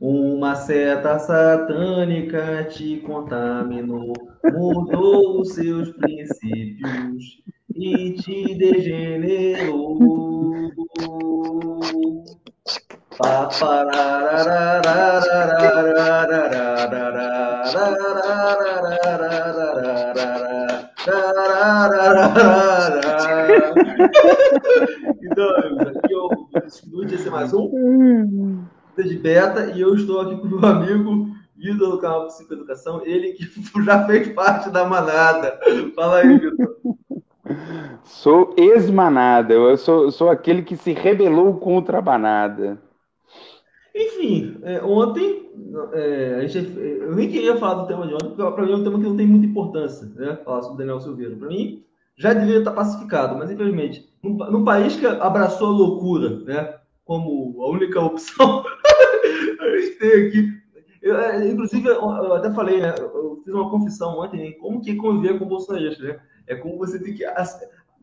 Uma seta satânica te contaminou, mudou os seus princípios e te degenerou. então, aqui eu estúdio esse mais um de beta e eu estou aqui com o meu amigo Vitor do canal Psicoeducação, ele que já fez parte da manada. Fala aí, Vitor. Sou ex-manada, eu sou, sou aquele que se rebelou contra a manada. Enfim, é, ontem, é, a gente, eu nem queria falar do tema de ontem, porque para mim é um tema que não tem muita importância, né? Falar sobre Daniel Silveira. Para mim, já deveria estar pacificado, mas infelizmente, num, num, país que abraçou a loucura, né? Como a única opção, a gente tem aqui. Eu, é, inclusive, eu até falei, né? Eu fiz uma confissão ontem, né, como que conviver com o bolsonarista, né? É como você tem que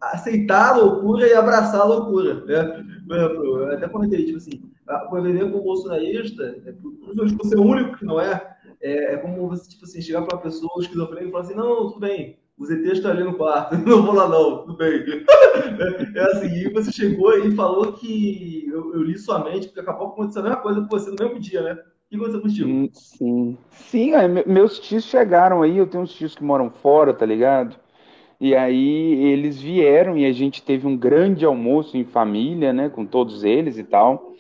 aceitar a loucura e abraçar a loucura, né? Eu até comentei, tipo assim, conviver com o bolsonarista, é, por ser o único que não é, é, é como você, tipo assim, chegar para uma pessoa esquizofrênica e falar assim, não, tudo bem, os ETs estão ali no quarto, não vou lá não, tudo bem. É assim, e você chegou e falou que eu, eu li sua mente, porque acabou acontecendo a mesma coisa com você no mesmo dia, né? O que aconteceu contigo? Hum, sim, sim, é, meus tios chegaram aí, eu tenho uns tios que moram fora, tá ligado? E aí eles vieram e a gente teve um grande almoço em família, né, com todos eles e tal.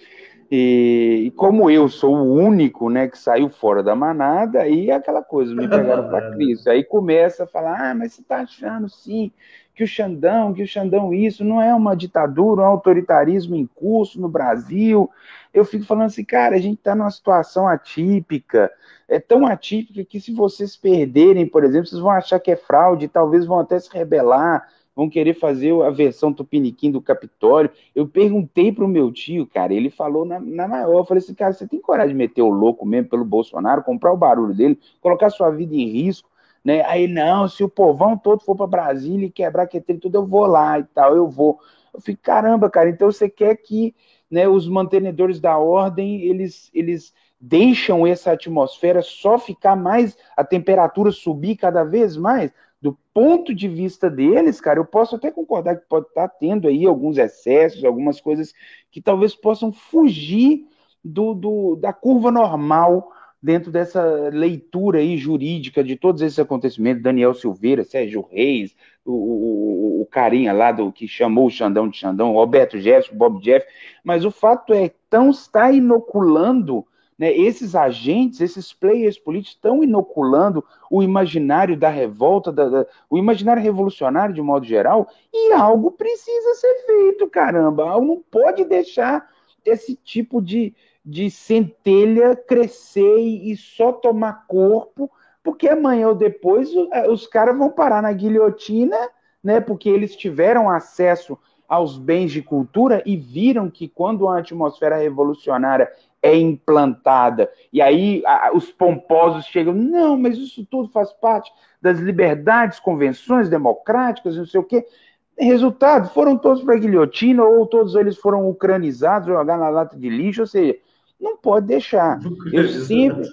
E, e, como eu sou o único, né, que saiu fora da manada, aí é aquela coisa, me pegaram para Cristo. Aí começa a falar, ah, mas você está achando sim que o Xandão, que o Xandão isso, não é uma ditadura, um autoritarismo em curso no Brasil. Eu fico falando assim, cara, a gente está numa situação atípica, é tão atípica que se vocês perderem, por exemplo, vocês vão achar que é fraude, talvez vão até se rebelar, vão querer fazer a versão tupiniquim do Capitólio. Eu perguntei para o meu tio, cara, ele falou na, na maior, eu falei assim, cara, você tem coragem de meter o louco mesmo pelo Bolsonaro, comprar o barulho dele, colocar sua vida em risco, né? Aí, não, se o povão todo for para Brasília e quebrar que tudo, eu vou lá e tal, eu vou. Eu fico, caramba, cara, então você quer que né, os mantenedores da ordem, eles, eles deixam essa atmosfera só ficar mais, a temperatura subir cada vez mais? Do ponto de vista deles, cara, eu posso até concordar que pode estar tendo aí alguns excessos, algumas coisas que talvez possam fugir do, do, da curva normal dentro dessa leitura aí jurídica de todos esses acontecimentos, Daniel Silveira, Sérgio Reis, o, o, o carinha lá do que chamou o Xandão de Xandão, Roberto Jefferson, Bob Jeff, mas o fato é, tão está inoculando né, esses agentes, esses players políticos estão inoculando o imaginário da revolta, da, da, o imaginário revolucionário de modo geral, e algo precisa ser feito, caramba. Não pode deixar esse tipo de, de centelha crescer e, e só tomar corpo, porque amanhã ou depois é, os caras vão parar na guilhotina, né, porque eles tiveram acesso aos bens de cultura e viram que quando a atmosfera revolucionária é implantada. E aí a, os pomposos chegam, não, mas isso tudo faz parte das liberdades, convenções democráticas, não sei o quê. Resultado, foram todos para a guilhotina, ou todos eles foram ucranizados, jogados na lata de lixo, ou seja, não pode deixar. Eu sempre,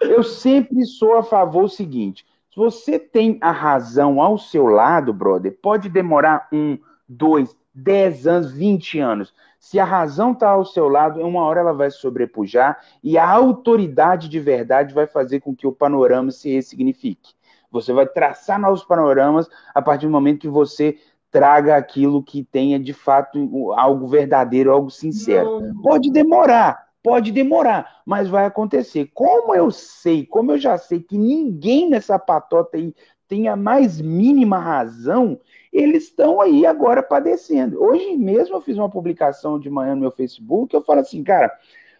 eu sempre sou a favor do seguinte: se você tem a razão ao seu lado, brother, pode demorar um, dois, dez anos, vinte anos. Se a razão está ao seu lado, uma hora ela vai sobrepujar e a autoridade de verdade vai fazer com que o panorama se ressignifique. Você vai traçar novos panoramas a partir do momento que você traga aquilo que tenha de fato algo verdadeiro, algo sincero. Não. Pode demorar, pode demorar, mas vai acontecer. Como eu sei, como eu já sei que ninguém nessa patota aí tem a mais mínima razão, eles estão aí agora padecendo. Hoje mesmo eu fiz uma publicação de manhã no meu Facebook, eu falo assim, cara,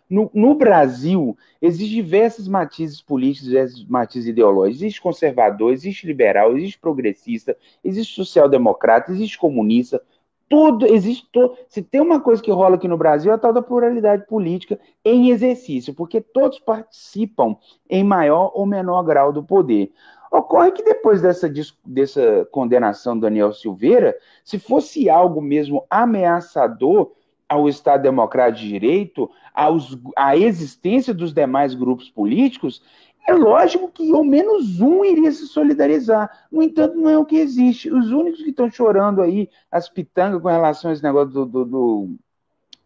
no, no, Brasil, existem diversos matizes políticos, diversos matizes ideológicos. Existe conservador, existe liberal, existe progressista, existe social-democrata, existe comunista. Tudo, existe. Se tem uma coisa que rola aqui no Brasil, é a tal da pluralidade política em exercício, porque todos participam em maior ou menor grau do poder. Ocorre que depois dessa, dessa condenação do Daniel Silveira, se fosse algo mesmo ameaçador, ao Estado Democrático de Direito, aos, à existência dos demais grupos políticos, é lógico que ao menos um iria se solidarizar. No entanto, não é o que existe. Os únicos que estão chorando aí, as pitangas com relação a esse negócio do, do, do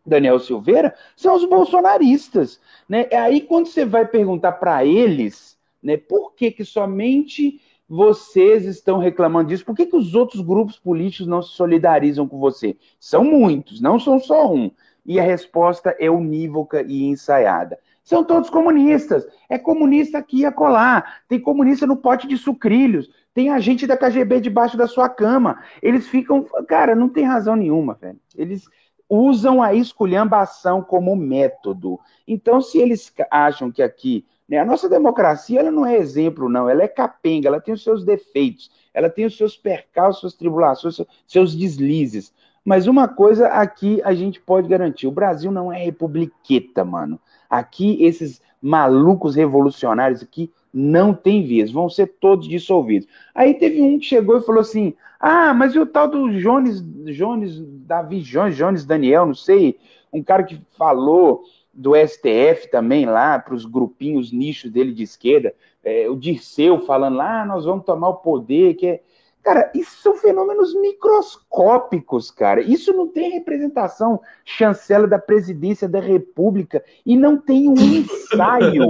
Daniel Silveira, são os bolsonaristas. Né? Aí, quando você vai perguntar para eles né, por que, que somente vocês estão reclamando disso, por que, que os outros grupos políticos não se solidarizam com você? São muitos, não são só um. E a resposta é unívoca e ensaiada. São todos comunistas. É comunista aqui e acolá. Tem comunista no pote de sucrilhos. Tem agente da KGB debaixo da sua cama. Eles ficam. Cara, não tem razão nenhuma, velho. Eles usam a esculhambação como método. Então, se eles acham que aqui. Né, a nossa democracia ela não é exemplo, não. Ela é capenga, ela tem os seus defeitos, ela tem os seus percalços, suas tribulações, seus deslizes. Mas uma coisa aqui a gente pode garantir: o Brasil não é republiqueta, mano. Aqui, esses malucos revolucionários aqui não tem vias, vão ser todos dissolvidos. Aí teve um que chegou e falou assim: ah, mas e o tal do Jones, Jones, Davi Jones, Jones Daniel, não sei, um cara que falou do STF também lá, para os grupinhos nichos dele de esquerda, é, o Dirceu falando lá, ah, nós vamos tomar o poder, que é. Cara, isso são fenômenos microscópicos, cara. Isso não tem representação chancela da presidência da República e não tem um ensaio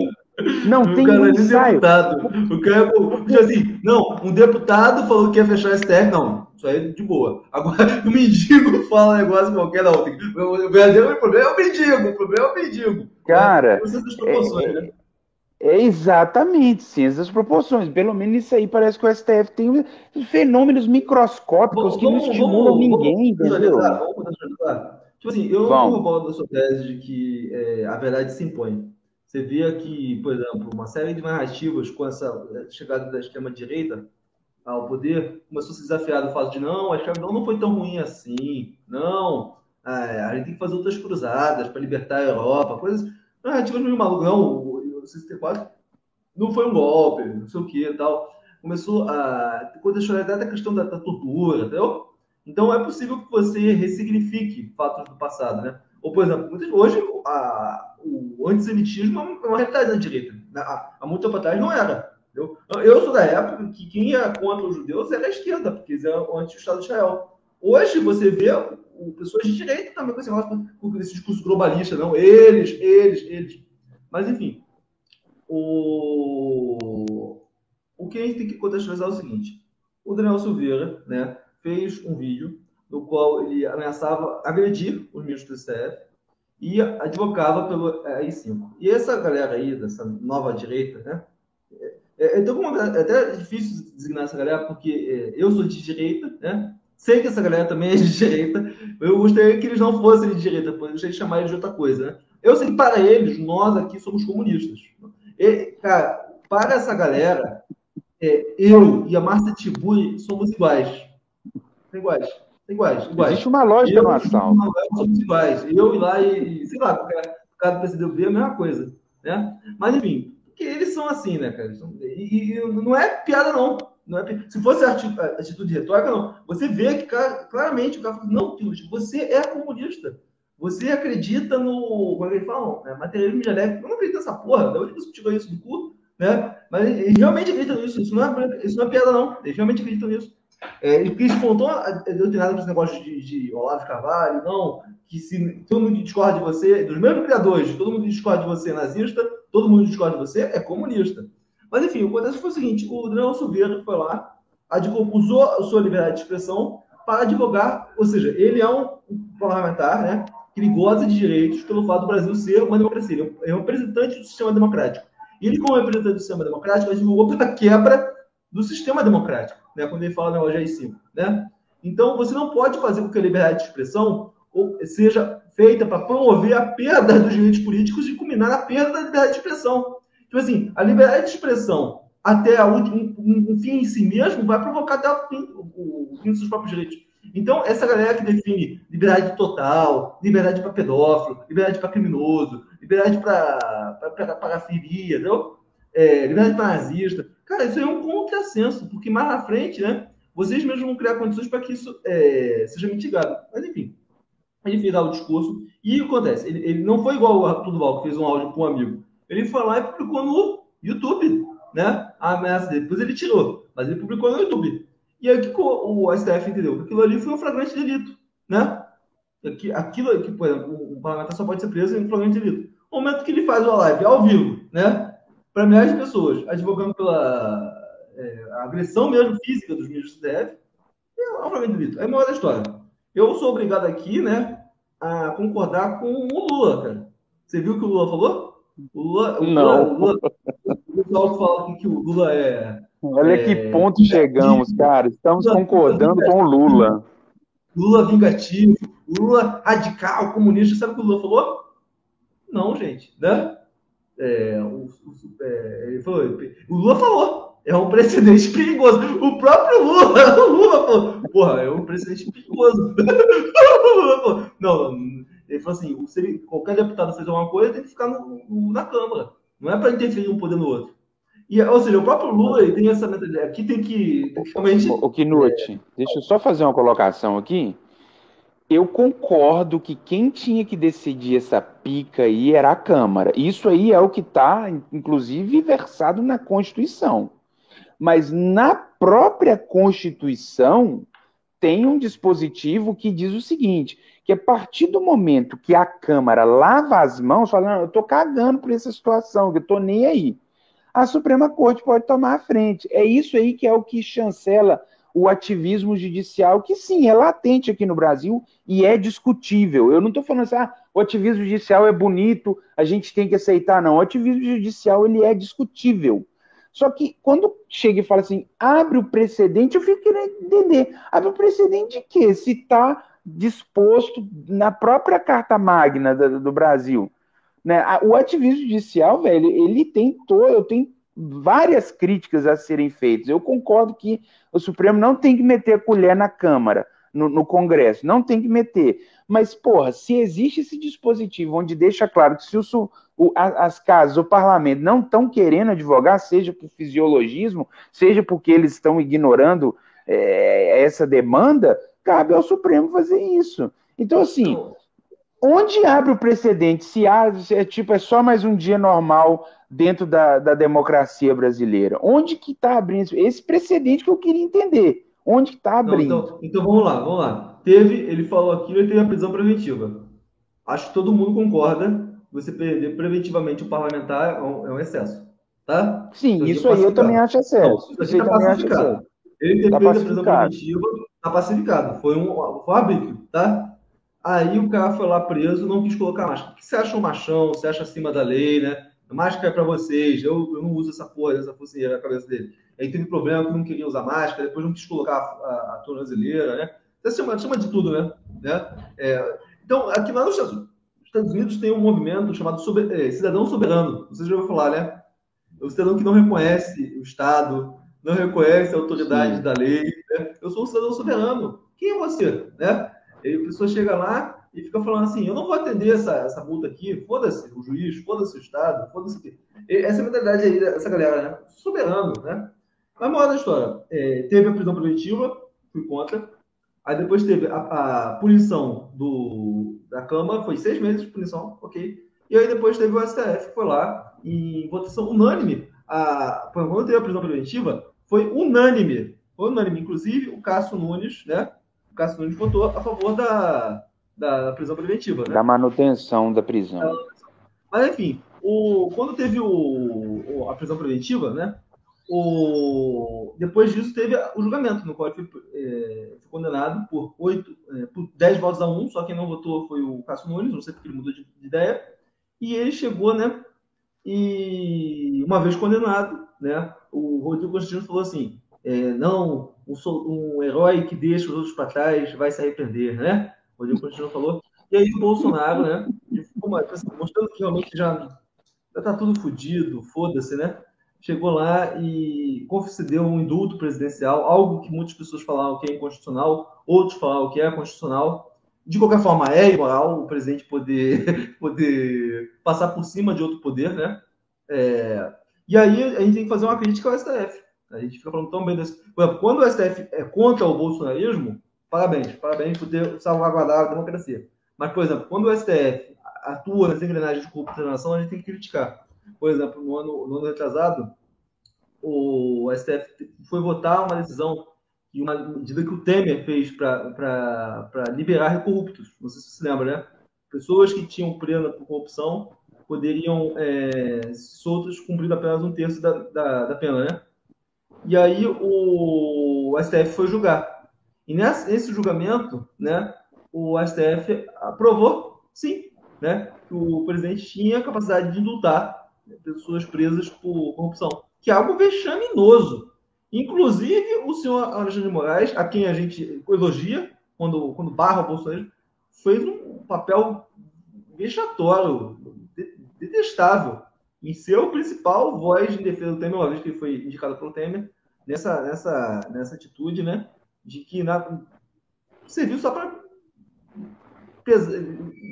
não o tem cara um é ensaio. deputado. O cara, tipo assim, não, um deputado falou que ia fechar a STF, não. Isso aí é de boa. Agora, o mendigo fala um negócio qualquer, não. O verdadeiro problema é o mendigo, o problema é o mendigo. Cara, é, né? é exatamente, sim, essas proporções. Pelo menos isso aí parece que o STF tem fenômenos microscópicos que não estimulam vamos, ninguém, vamos entendeu? Vamos Tipo assim, eu não corroboro da sua tese de que é, a verdade se impõe. Você vê que, por exemplo, uma série de narrativas com essa chegada da extrema-direita ao poder começou a se desafiar do fato de não, a escravidão não foi tão ruim assim, não, é, a gente tem que fazer outras cruzadas para libertar a Europa, coisas, narrativas meio malucas, não, o 64 não foi um golpe, não sei o que tal. Começou a contextualizar a questão da, da tortura, entendeu? Então é possível que você ressignifique fatos do passado, né? Ou, por exemplo, hoje a, o antissemitismo é uma realidade da direita. Há, há muito tempo atrás não era. Eu, eu sou da época que quem ia contra os judeus era a esquerda, porque eles eram anti-Estado de Israel. Hoje você vê o, pessoas de direita também com esse, com esse discurso globalista, não, eles, eles, eles. Mas, enfim, o, o que a gente tem que contextualizar é o seguinte: o Daniel Silveira né, fez um vídeo no qual ele ameaçava agredir os ministros do STF e advocava pelo AI-5. E essa galera aí, dessa nova direita, né? É, então, é até difícil designar essa galera, porque é, eu sou de direita, né? Sei que essa galera também é de direita. Eu gostaria que eles não fossem de direita, eu gostaria de chamar eles de outra coisa, né? Eu sei que para eles, nós aqui somos comunistas. E, cara, para essa galera, é, eu e a Márcia Tiburi somos iguais. Iguais. Iguais, iguais. Existe uma lógica no assalto. Somos iguais. Eu ir lá e, sei lá, o cara do PCdoB é a mesma coisa. Né? Mas, enfim, porque eles são assim, né, cara? E, e não é piada, não. não é, se fosse atitude retórica, não. Você vê que claramente o cara fala, não, Pius, você é comunista. Você acredita no. Como é que eles falam? É, materialismo dialético. Eu não acredito nessa porra. Da onde você tirou isso do cu? Né? Mas eles realmente acreditam nisso. Isso não é, isso não é piada, não. Eles realmente acreditam nisso. É, e porque despontou a doutrinada dos negócios de, de Olavo Carvalho, não, que se todo mundo discorda de você, dos mesmos criadores, todo mundo discorda de você é nazista, todo mundo discorda de você é comunista. Mas enfim, o que acontece foi o seguinte: o Daniel Silveira foi lá, usou a sua liberdade de expressão para advogar, ou seja, ele é um parlamentar, né? Que ele goza de direitos pelo fato do Brasil ser uma democracia. Ele é um representante do sistema democrático. E ele, como representante do sistema democrático, advogou pela quebra do sistema democrático né, quando ele fala negócio de AI-5. Né? Então, você não pode fazer com que a liberdade de expressão seja feita para promover a perda dos direitos políticos e culminar a perda da liberdade de expressão. Tipo assim, a liberdade de expressão até um, um, fim em si mesmo vai provocar até o fim, o, o fim dos seus próprios direitos. Então, essa galera que define liberdade total, liberdade para pedófilo, liberdade para criminoso, liberdade para parafilia, entendeu? É, liberdade para nazista, Cara, isso é um contrassenso, porque mais na frente, né, vocês mesmos vão criar condições para que isso é, seja mitigado. Mas, enfim. Ele fez lá o discurso e o que acontece? Ele, ele não foi igual o Arthur Duval, que fez um áudio com um amigo. Ele foi lá e publicou no YouTube, né? A ameaça dele. Depois ele tirou, mas ele publicou no YouTube. E aí que o, o STF entendeu? Aquilo ali foi um flagrante delito, né? Aquilo que, por exemplo, o parlamentar só pode ser preso em flagrante delito. No momento que ele faz uma live ao vivo, né? Para milhares de pessoas, advogando pela é, agressão mesmo física dos ministros do STF, é um delito. É a maior da história. Eu sou obrigado aqui, né, a concordar com o Lula, cara. Você viu o que o Lula falou? O Lula, o Não. Lula, o pessoal fala que o Lula é. Olha é, que ponto chegamos, cara. Estamos Lula, concordando com o Lula. Lula vingativo, Lula radical, comunista. Sabe o que o Lula falou? Não, gente, né? É, o, o, é, falou, o Lula falou. É um precedente perigoso. O próprio Lula, o Lula falou, porra, é um precedente perigoso. não, ele falou assim, se qualquer deputado fazer uma coisa, tem que ficar no, na Câmara. Não é para interferir um poder no outro. E, ou seja, o próprio Lula ele tem essa mentalidade. Aqui tem que, realmente... O Knut, deixa eu só fazer uma colocação aqui. Eu concordo que quem tinha que decidir essa pica aí era a Câmara. Isso aí é o que está, inclusive, versado na Constituição. Mas na própria Constituição tem um dispositivo que diz o seguinte: que a partir do momento que a Câmara lava as mãos, falando, eu estou cagando por essa situação, eu estou nem aí, a Suprema Corte pode tomar a frente. É isso aí que é o que chancela o ativismo judicial, que sim, é latente aqui no Brasil e é discutível. Eu não estou falando assim, ah, o ativismo judicial é bonito, a gente tem que aceitar, não. O ativismo judicial, ele é discutível. Só que quando chega e fala assim, abre o precedente, eu fico querendo entender. Abre o precedente de quê? Se está disposto na própria Carta Magna do, do Brasil. Né? O ativismo judicial, velho, ele tem todo, eu tenho várias críticas a serem feitas. Eu concordo que o Supremo não tem que meter a colher na Câmara, no, no Congresso, não tem que meter. Mas, porra, se existe esse dispositivo onde deixa claro que se o, o, as casas, o parlamento não estão querendo advogar, seja por fisiologismo, seja porque eles estão ignorando é, essa demanda, cabe ao Supremo fazer isso. Então, assim, onde abre o precedente? Se há, é tipo, é só mais um dia normal dentro da, da democracia brasileira? Onde que está abrindo esse precedente que eu queria entender? Onde que está abrindo? Não, então, então, vamos lá, vamos lá. Teve, ele falou aqui, ele teve a prisão preventiva. Acho que todo mundo concorda você perder preventivamente o parlamentar é um, é um excesso, tá? Sim, então, isso aí eu também acho excesso. Não, isso aí tá pacificado. Ele ter tá a prisão preventiva, tá pacificado. Foi um, foi um arbítrio, tá? Aí o cara foi lá preso, não quis colocar máscara. O que você acha um machão? Você acha acima da lei, né? A máscara é para vocês, eu, eu, não uso essa porra, essa focinheira na cabeça dele. Aí teve problema que não queria usar máscara, depois não quis colocar a, a, a tornozeleira, né? Você chama, chama de tudo, né? né? É, então, aqui lá nos Estados Unidos tem um movimento chamado sober, é, cidadão soberano. Vocês já ouviram falar, né? O cidadão que não reconhece o Estado, não reconhece a autoridade Sim. da lei. Né? Eu sou um cidadão soberano. Quem é você? Né? E a pessoa chega lá e fica falando assim: eu não vou atender essa, essa multa aqui, foda-se o juiz, foda-se o Estado, foda-se. Essa é mentalidade aí dessa galera, né? Soberano, né? Mas moral da história: é, teve a prisão preventiva, fui contra. Aí depois teve a, a punição do, da Câmara, foi seis meses de punição, ok. E aí depois teve o STF, foi lá, em votação unânime. A, quando teve a prisão preventiva, foi unânime. Foi unânime. Inclusive, o Cássio Nunes, né? O Cássio Nunes votou a favor da, da prisão preventiva, né? Da manutenção da prisão. Mas, enfim, o, quando teve o, a prisão preventiva, né? O, depois disso teve o julgamento, no qual ele foi, é, foi condenado por, 8, é, por 10 votos a 1, só quem não votou foi o Cássio Nunes, não sei porque ele mudou de, de, ideia, e ele chegou, né, e uma vez condenado, né, o Rodrigo Constantino falou assim, é, não, um, um, herói que deixa os outros para trás vai se arrepender, né, o Rodrigo falou, e aí o Bolsonaro, né, mostrando que realmente já está tudo fodido, foda-se, né, chegou lá e concedeu um indulto presidencial, algo que muitas pessoas falavam que é inconstitucional, outros falavam que é constitucional. De qualquer forma, é imoral o presidente poder, poder passar por cima de outro poder, né? É... E aí a gente tem que fazer uma crítica ao STF. A gente fica falando tão bem desse. Quando o STF é contra o bolsonarismo, parabéns, parabéns por ter salvaguardado a democracia. Mas, por exemplo, quando o STF atua nas engrenagens de corrupção da nação, a gente tem que criticar. Por exemplo, no ano, no ano retrasado, o STF foi votar uma decisão e uma medida que o Temer fez para liberar corruptos. Não sei se você lembra, né? Pessoas que tinham pena por corrupção poderiam é, soltas cumprindo apenas um terço da, da, da, pena, né? E aí o STF foi julgar. E nesse, julgamento, né, o STF aprovou, sim, né, que o presidente tinha capacidade de indultar pessoas presas por corrupção, que é algo vexaminoso. Inclusive, o senhor Alexandre de Moraes, a quem a gente elogia, quando, quando barra o Bolsonaro, fez um papel vexatório, detestável, em ser o principal voz de defesa do Temer, uma vez que ele foi indicado pelo Temer, nessa, nessa, nessa atitude, né, de que na, serviu só para pesa,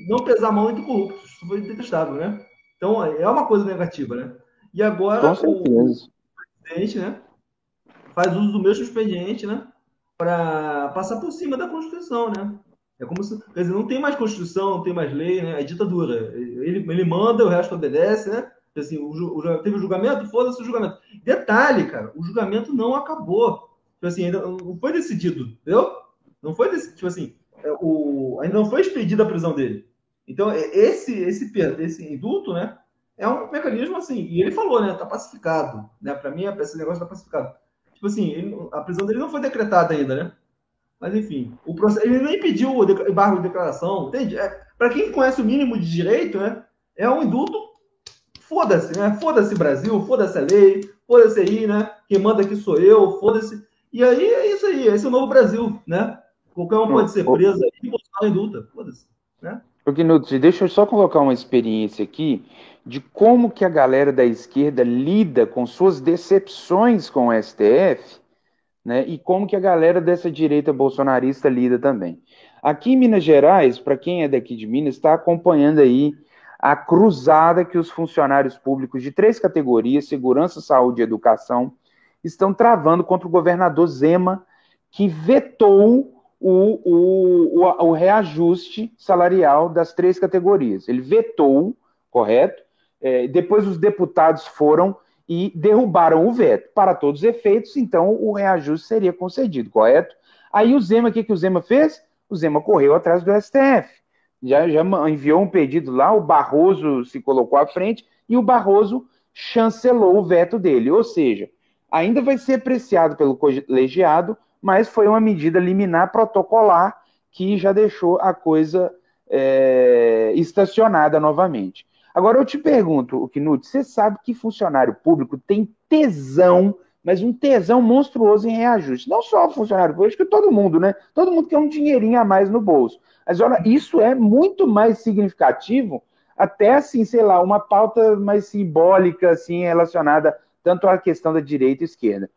não pesar a mão entre corruptos. Isso foi detestável, né? Então, é uma coisa negativa, né? E agora o presidente, né, faz uso do mesmo expediente, né, para passar por cima da Constituição, né? É como se, quer dizer, não tem mais Constituição, não tem mais lei, né? É ditadura. Ele, ele manda, o resto obedece, né? Assim, o, o, teve o julgamento, foda-se o julgamento. Detalhe, cara, o julgamento não acabou. Tipo assim, ainda não foi decidido, entendeu? Não foi decidido, tipo assim, é, o, ainda não foi expedida a prisão dele. Então, é, esse, esse, esse indulto, né? É um mecanismo assim, e ele falou, né? Tá pacificado, né? Para mim, esse negócio tá pacificado. Tipo assim, ele, a prisão dele não foi decretada ainda, né? Mas enfim, o processo, ele nem pediu o embargo de declaração, entende? É, para quem conhece o mínimo de direito, né? É um indulto, foda-se, né? Foda-se Brasil, foda-se a lei, foda-se aí, né? Quem manda aqui sou eu, foda-se. E aí é isso aí, esse é o novo Brasil, né? Qualquer um pode ser preso aí e botar indulta, foda-se, né? Porque, Nutri, deixa eu só colocar uma experiência aqui de como que a galera da esquerda lida com suas decepções com o STF, né? E como que a galera dessa direita bolsonarista lida também. Aqui em Minas Gerais, para quem é daqui de Minas, está acompanhando aí a cruzada que os funcionários públicos de três categorias, segurança, saúde e educação, estão travando contra o governador Zema, que vetou o, o, o, o reajuste salarial das três categorias. Ele vetou, correto? É, depois os deputados foram e derrubaram o veto. Para todos os efeitos, então o reajuste seria concedido, correto? Aí o Zema, o que, que o Zema fez? O Zema correu atrás do STF. Já, já enviou um pedido lá, o Barroso se colocou à frente e o Barroso chancelou o veto dele. Ou seja, ainda vai ser apreciado pelo colegiado, mas foi uma medida liminar protocolar que já deixou a coisa é, estacionada novamente. Agora eu te pergunto, Knut, você sabe que funcionário público tem tesão, mas um tesão monstruoso em reajuste. Não só o funcionário público, acho que todo mundo, né? Todo mundo quer um dinheirinho a mais no bolso. Mas olha, isso é muito mais significativo, até assim, sei lá, uma pauta mais simbólica, assim, relacionada tanto à questão da direita e esquerda.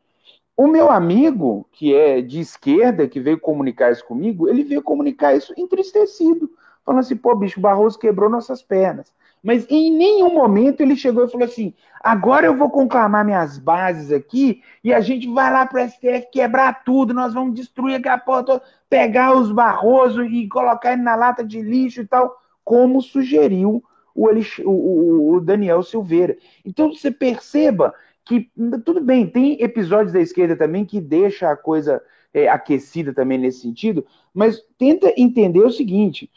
O meu amigo, que é de esquerda, que veio comunicar isso comigo, ele veio comunicar isso entristecido, falando assim: pô, bicho, Barroso quebrou nossas pernas. Mas em nenhum momento ele chegou e falou assim: agora eu vou conclamar minhas bases aqui e a gente vai lá para o STF quebrar tudo, nós vamos destruir aquela toda, pegar os Barroso e colocar ele na lata de lixo e tal, como sugeriu o, o, o Daniel Silveira. Então você perceba que tudo bem, tem episódios da esquerda também que deixa a coisa é, aquecida também nesse sentido, mas tenta entender o seguinte: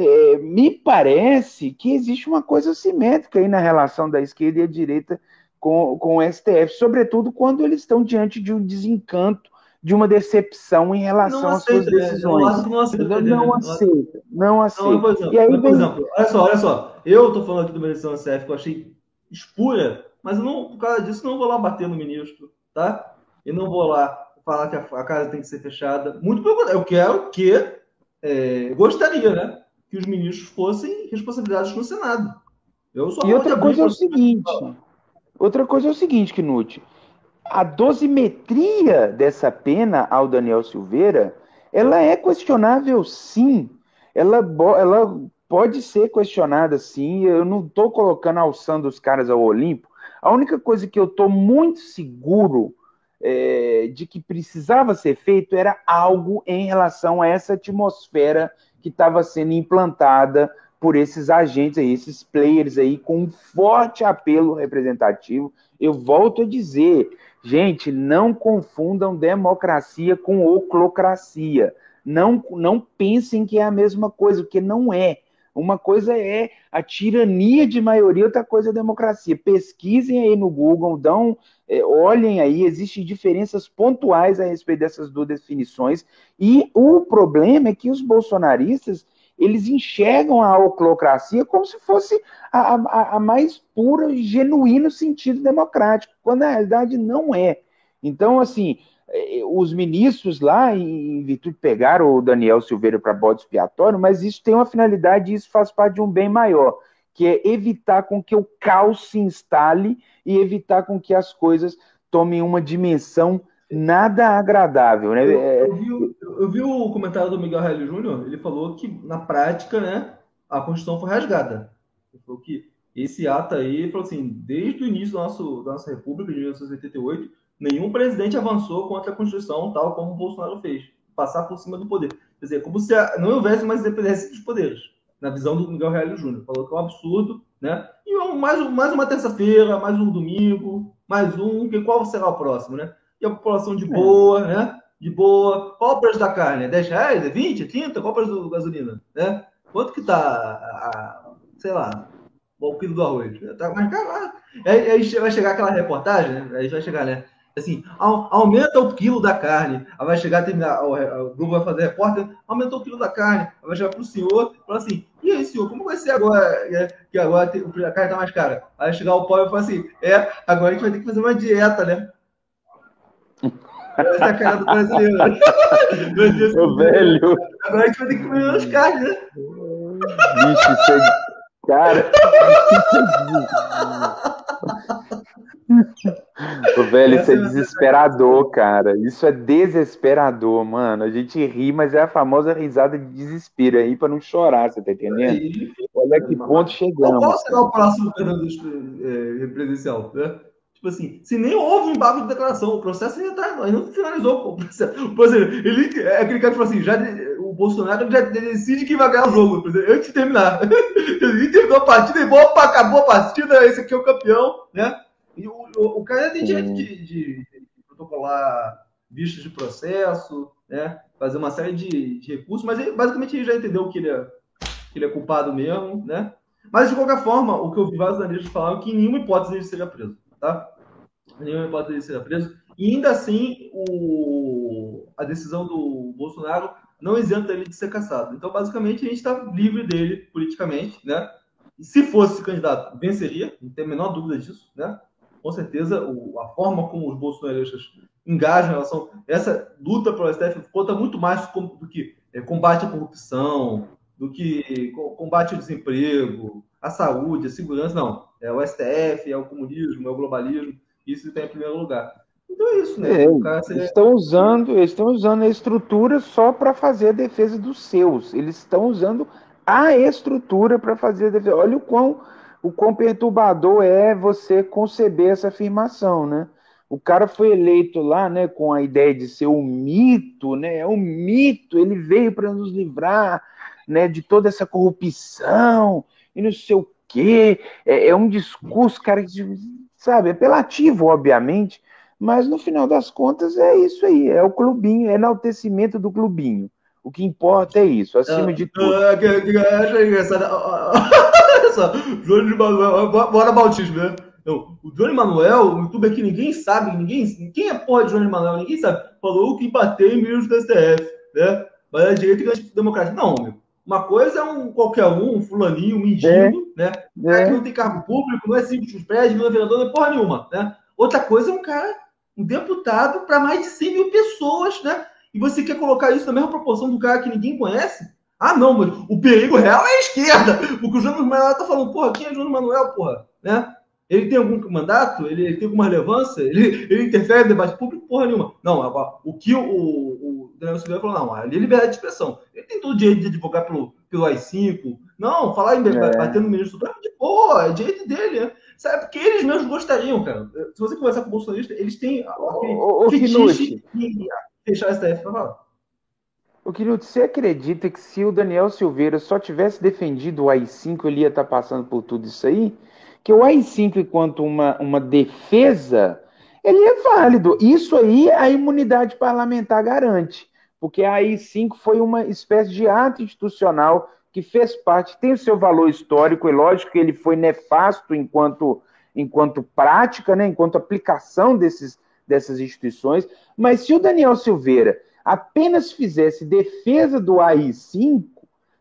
é, me parece que existe uma coisa simétrica aí na relação da esquerda e a direita com, com o STF, sobretudo quando eles estão diante de um desencanto, de uma decepção em relação não às suas né? decisões. Não, aceita, não aceita, não aceita. Não, exemplo, e aí, por exemplo, olha só, olha só, eu estou falando aqui do Benedção STF que eu achei espura mas não, por causa disso, não vou lá bater no ministro, tá? E não vou lá falar que a, a casa tem que ser fechada. Muito pelo contrário, eu quero que, é, gostaria, né? Que os ministros fossem responsabilizados no Senado. E outra coisa é o seguinte, outra coisa é o seguinte, Knut, a dosimetria dessa pena ao Daniel Silveira, ela é questionável sim. Ela, ela pode ser questionada sim. Eu não estou colocando alçando os caras ao Olimpo, a única coisa que eu estou muito seguro é, de que precisava ser feito era algo em relação a essa atmosfera que estava sendo implantada por esses agentes aí, esses players aí com um forte apelo representativo. Eu volto a dizer, gente, não confundam democracia com oclocracia. Não, não pensem que é a mesma coisa, porque não é. Uma coisa é a tirania de maioria, outra coisa é a democracia. Pesquisem aí no Google, dão, é, olhem aí, existem diferenças pontuais a respeito dessas duas definições. E o problema é que os bolsonaristas eles enxergam a oclocracia como se fosse a, a, a mais pura e genuíno sentido democrático, quando na realidade não é. Então, assim, os ministros lá, em virtude de pegar o Daniel Silveira para bode expiatório, mas isso tem uma finalidade e isso faz parte de um bem maior, que é evitar com que o caos se instale e evitar com que as coisas tomem uma dimensão nada agradável, né? Eu, eu, vi, eu vi, o comentário do Miguel Reilly Júnior, ele falou que, na prática, né, a Constituição foi rasgada. Ele falou que esse ato aí, falou assim, desde o início nosso, da nossa República, de 1988, nenhum presidente avançou contra a Constituição, tal como o Bolsonaro fez, passar por cima do poder. Quer dizer, como se não houvesse mais independência dos poderes, na visão do Miguel Reilly Júnior. Falou que é um absurdo, né? E mais, mais uma terça-feira, mais um domingo, mais um, que qual será o próximo, né? e a população de é. boa, é. né? De boa. Qual o preço da carne? É 10 reais? É 20? É 30? Qual o preço da gasolina? Né? Quanto que tá, a, sei lá, o quilo do arroz? Tá mais caro. Aí, aí vai chegar aquela reportagem, né? Aí vai chegar, né? Assim, aumenta o quilo da carne. Aí vai chegar, terminar, o, Globo vai fazer repórter, aumentou o quilo da carne. Aí vai chegar para o senhor e falar assim: e aí, senhor, como vai ser agora? Né? Que agora a carne está mais cara. Aí vai chegar o pobre e falar assim: é, agora a gente vai ter que fazer uma dieta, né? Essa é cara do brasileiro. Velho. Agora a gente vai ter que comer menos carne, né? Bicho, isso é. Cara. Ô, velho, isso é, é desesperador, cara. Isso é desesperador, mano. A gente ri, mas é a famosa risada de desespero aí pra não chorar, você tá entendendo? Olha que ponto chegamos. Qual será o próximo Fernando é, presidencial, né? Tipo assim, se nem houve um embargo de declaração, o processo ainda tá, ainda não finalizou o processo. Por exemplo, ele é aquele cara que fala assim, já, o Bolsonaro já decide quem vai ganhar o jogo, antes de terminar. ele terminou a partida e opa, acabou a partida, esse aqui é o campeão, né? E o, o, o cara tem direito de, de, de, protocolar vistas de processo, né? Fazer uma série de, de recursos, mas ele, basicamente ele já entendeu que ele é, que ele é culpado mesmo, né? Mas de qualquer forma, o que eu vi vários analistas falaram é que em nenhuma hipótese ele seja preso tá? Nenhuma hipótese de ser preso. E ainda assim, o, a decisão do Bolsonaro não isenta ele de ser caçado. Então, basicamente, a gente está livre dele politicamente, né? E se fosse candidato, venceria, não tem a menor dúvida disso, né? Com certeza, o, a forma como os bolsonaristas engajam em relação essa luta pelo STF conta muito mais do que é, combate à corrupção, do que combate ao desemprego, a saúde, a segurança, não. É o STF, é o comunismo, é o globalismo, isso está em primeiro lugar. Então é isso, né? É, ser... estão usando, eles estão usando a estrutura só para fazer a defesa dos seus. Eles estão usando a estrutura para fazer a defesa. Olha o quão, o quão perturbador é você conceber essa afirmação, né? O cara foi eleito lá, né, com a ideia de ser um mito, né? É um mito, ele veio para nos livrar, né, de toda essa corrupção e não sei o quê. É, é um discurso, cara, que, sabe, apelativo, obviamente, mas no final das contas é isso aí, é o clubinho, é enaltecimento do clubinho. O que importa é isso, acima de tudo. Olha só, Johnny Manuel, bora Bautismo, né? Então, o Johnny Manuel, um youtuber que ninguém sabe, ninguém, quem é porra de Johnny Manuel, ninguém sabe, falou que empatei em ministros do STF, né? Mas a direita e democrática. Não, meu. Uma coisa é um qualquer um, um fulaninho, um mendigo, é, né? Um cara é. que não tem cargo público, não é simples de prédio, não é vereador, não é porra nenhuma, né? Outra coisa é um cara, um deputado para mais de 100 mil pessoas, né? E você quer colocar isso na mesma proporção do cara que ninguém conhece? Ah, não, mas o perigo real é a esquerda. O que o João Manuel tá falando, porra, quem é João Manuel, porra? Né? Ele tem algum mandato? Ele, ele tem alguma relevância? Ele, ele interfere no debate público? Porra nenhuma. Não, o que o, o Daniel Silveira falou, não, ali é liberdade de expressão. Ele tem todo o direito de advogar pelo, pelo AI-5. Não, falar em é. bater no ministro Supremo, de boa, é direito dele, né? Sabe, porque eles mesmos gostariam, cara. Se você conversar com o bolsonarista, eles têm aquele o, o, fetiche de fechar a STF pra falar. O Querido, você acredita que se o Daniel Silveira só tivesse defendido o AI-5, ele ia estar tá passando por tudo isso aí? Que o AI-5, enquanto uma, uma defesa, ele é válido. Isso aí a imunidade parlamentar garante, porque a AI-5 foi uma espécie de ato institucional que fez parte, tem o seu valor histórico, e lógico que ele foi nefasto enquanto, enquanto prática, né, enquanto aplicação desses, dessas instituições, mas se o Daniel Silveira apenas fizesse defesa do AI-5,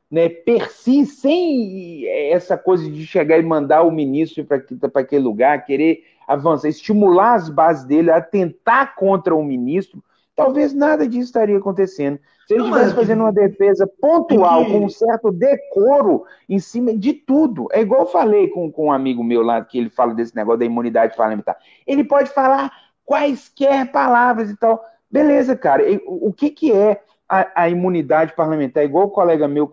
né, per si, sem essa coisa de chegar e mandar o ministro para aquele lugar, querer avançar, estimular as bases dele a tentar contra o ministro, talvez nada disso estaria acontecendo. Se ele estivesse fazendo uma defesa pontual, com um certo decoro em cima de tudo, é igual eu falei com, com um amigo meu lá, que ele fala desse negócio da imunidade parlamentar. Ele pode falar quaisquer palavras e tal, Beleza, cara. O que, que é a, a, imunidade parlamentar? Igual o colega meu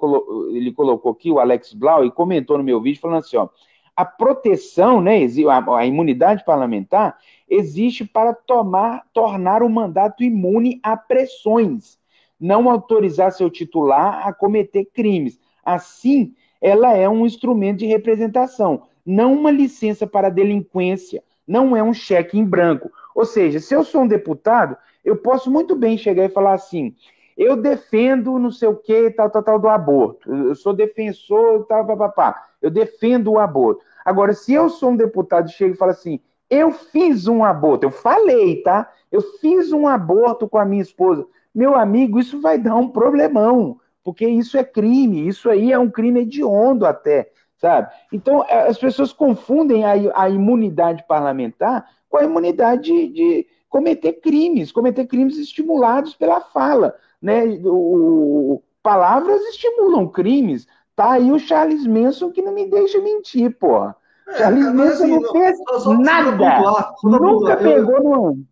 ele colocou aqui, o Alex Blau, e comentou no meu vídeo, falando assim: ó, a proteção, né, a, a imunidade parlamentar existe para tomar, tornar o mandato imune a pressões, não autorizar seu titular a cometer crimes. Assim, ela é um instrumento de representação, não uma licença para delinquência, não é um cheque em branco. Ou seja, se eu sou um deputado, eu posso muito bem chegar e falar assim: eu defendo não sei o que, tal, tal, tal, do aborto. Eu sou defensor, tal, papapá. Eu defendo o aborto. Agora, se eu sou um deputado e chego e falo assim: eu fiz um aborto, eu falei, tá? Eu fiz um aborto com a minha esposa. Meu amigo, isso vai dar um problemão, porque isso é crime, isso aí é um crime hediondo até, sabe? Então, é, as pessoas confundem a, imunidade parlamentar com a imunidade de, de cometer crimes, cometer crimes estimulados pela fala. Né? O, palavras estimulam crimes. Tá aí o Charles Manson que não me deixa mentir, porra. É, Charles Manson assim, não, não fez só, nada. Pontuar, Nunca pontuar, pegou no.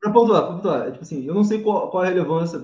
Pra pontuar, pra pontuar. É, tipo assim, eu não sei qual, qual a relevância.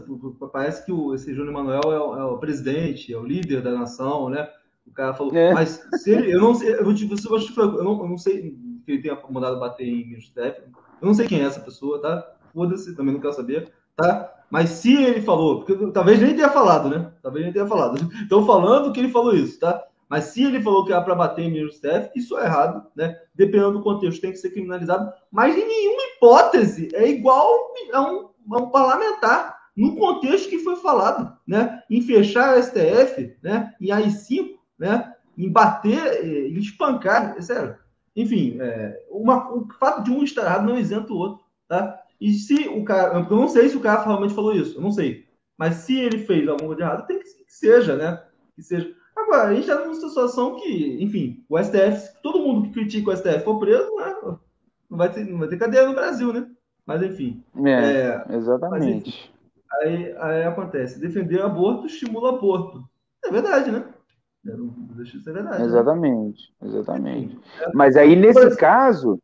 Parece que o, esse Júnior Manuel é o, é o, presidente, é o líder da nação, né? O cara falou. É. Mas se ele, eu não sei, eu vou te, eu não, eu não sei que ele tenha mandado bater em Ministério eu não sei quem é essa pessoa, tá? Foda-se, também não quero saber, tá? Mas se ele falou, porque talvez nem tenha falado, né? Talvez nem tenha falado. Estão falando que ele falou isso, tá? Mas se ele falou que era para bater em STF, isso é errado, né? Dependendo do contexto, tem que ser criminalizado. Mas em nenhuma hipótese é igual a um, a um parlamentar no contexto que foi falado, né? Em fechar o STF, né? Em AI5, né? Em bater, eh, em espancar, é sério. Enfim, é, uma, o fato de um estar errado não isenta o outro, tá? E se o cara, eu não sei se o cara realmente falou isso, eu não sei. Mas se ele fez alguma coisa de errado, tem que, que seja, né? Que seja. Agora, a gente está numa situação que, enfim, o STF, todo mundo que critica o STF for preso, né? não, vai ter, não vai ter cadeia no Brasil, né? Mas enfim. É, é exatamente. Mas, enfim, aí, aí acontece, defender aborto estimula aborto. É verdade, né? É verdade. Exatamente, né? exatamente. Mas aí nesse caso,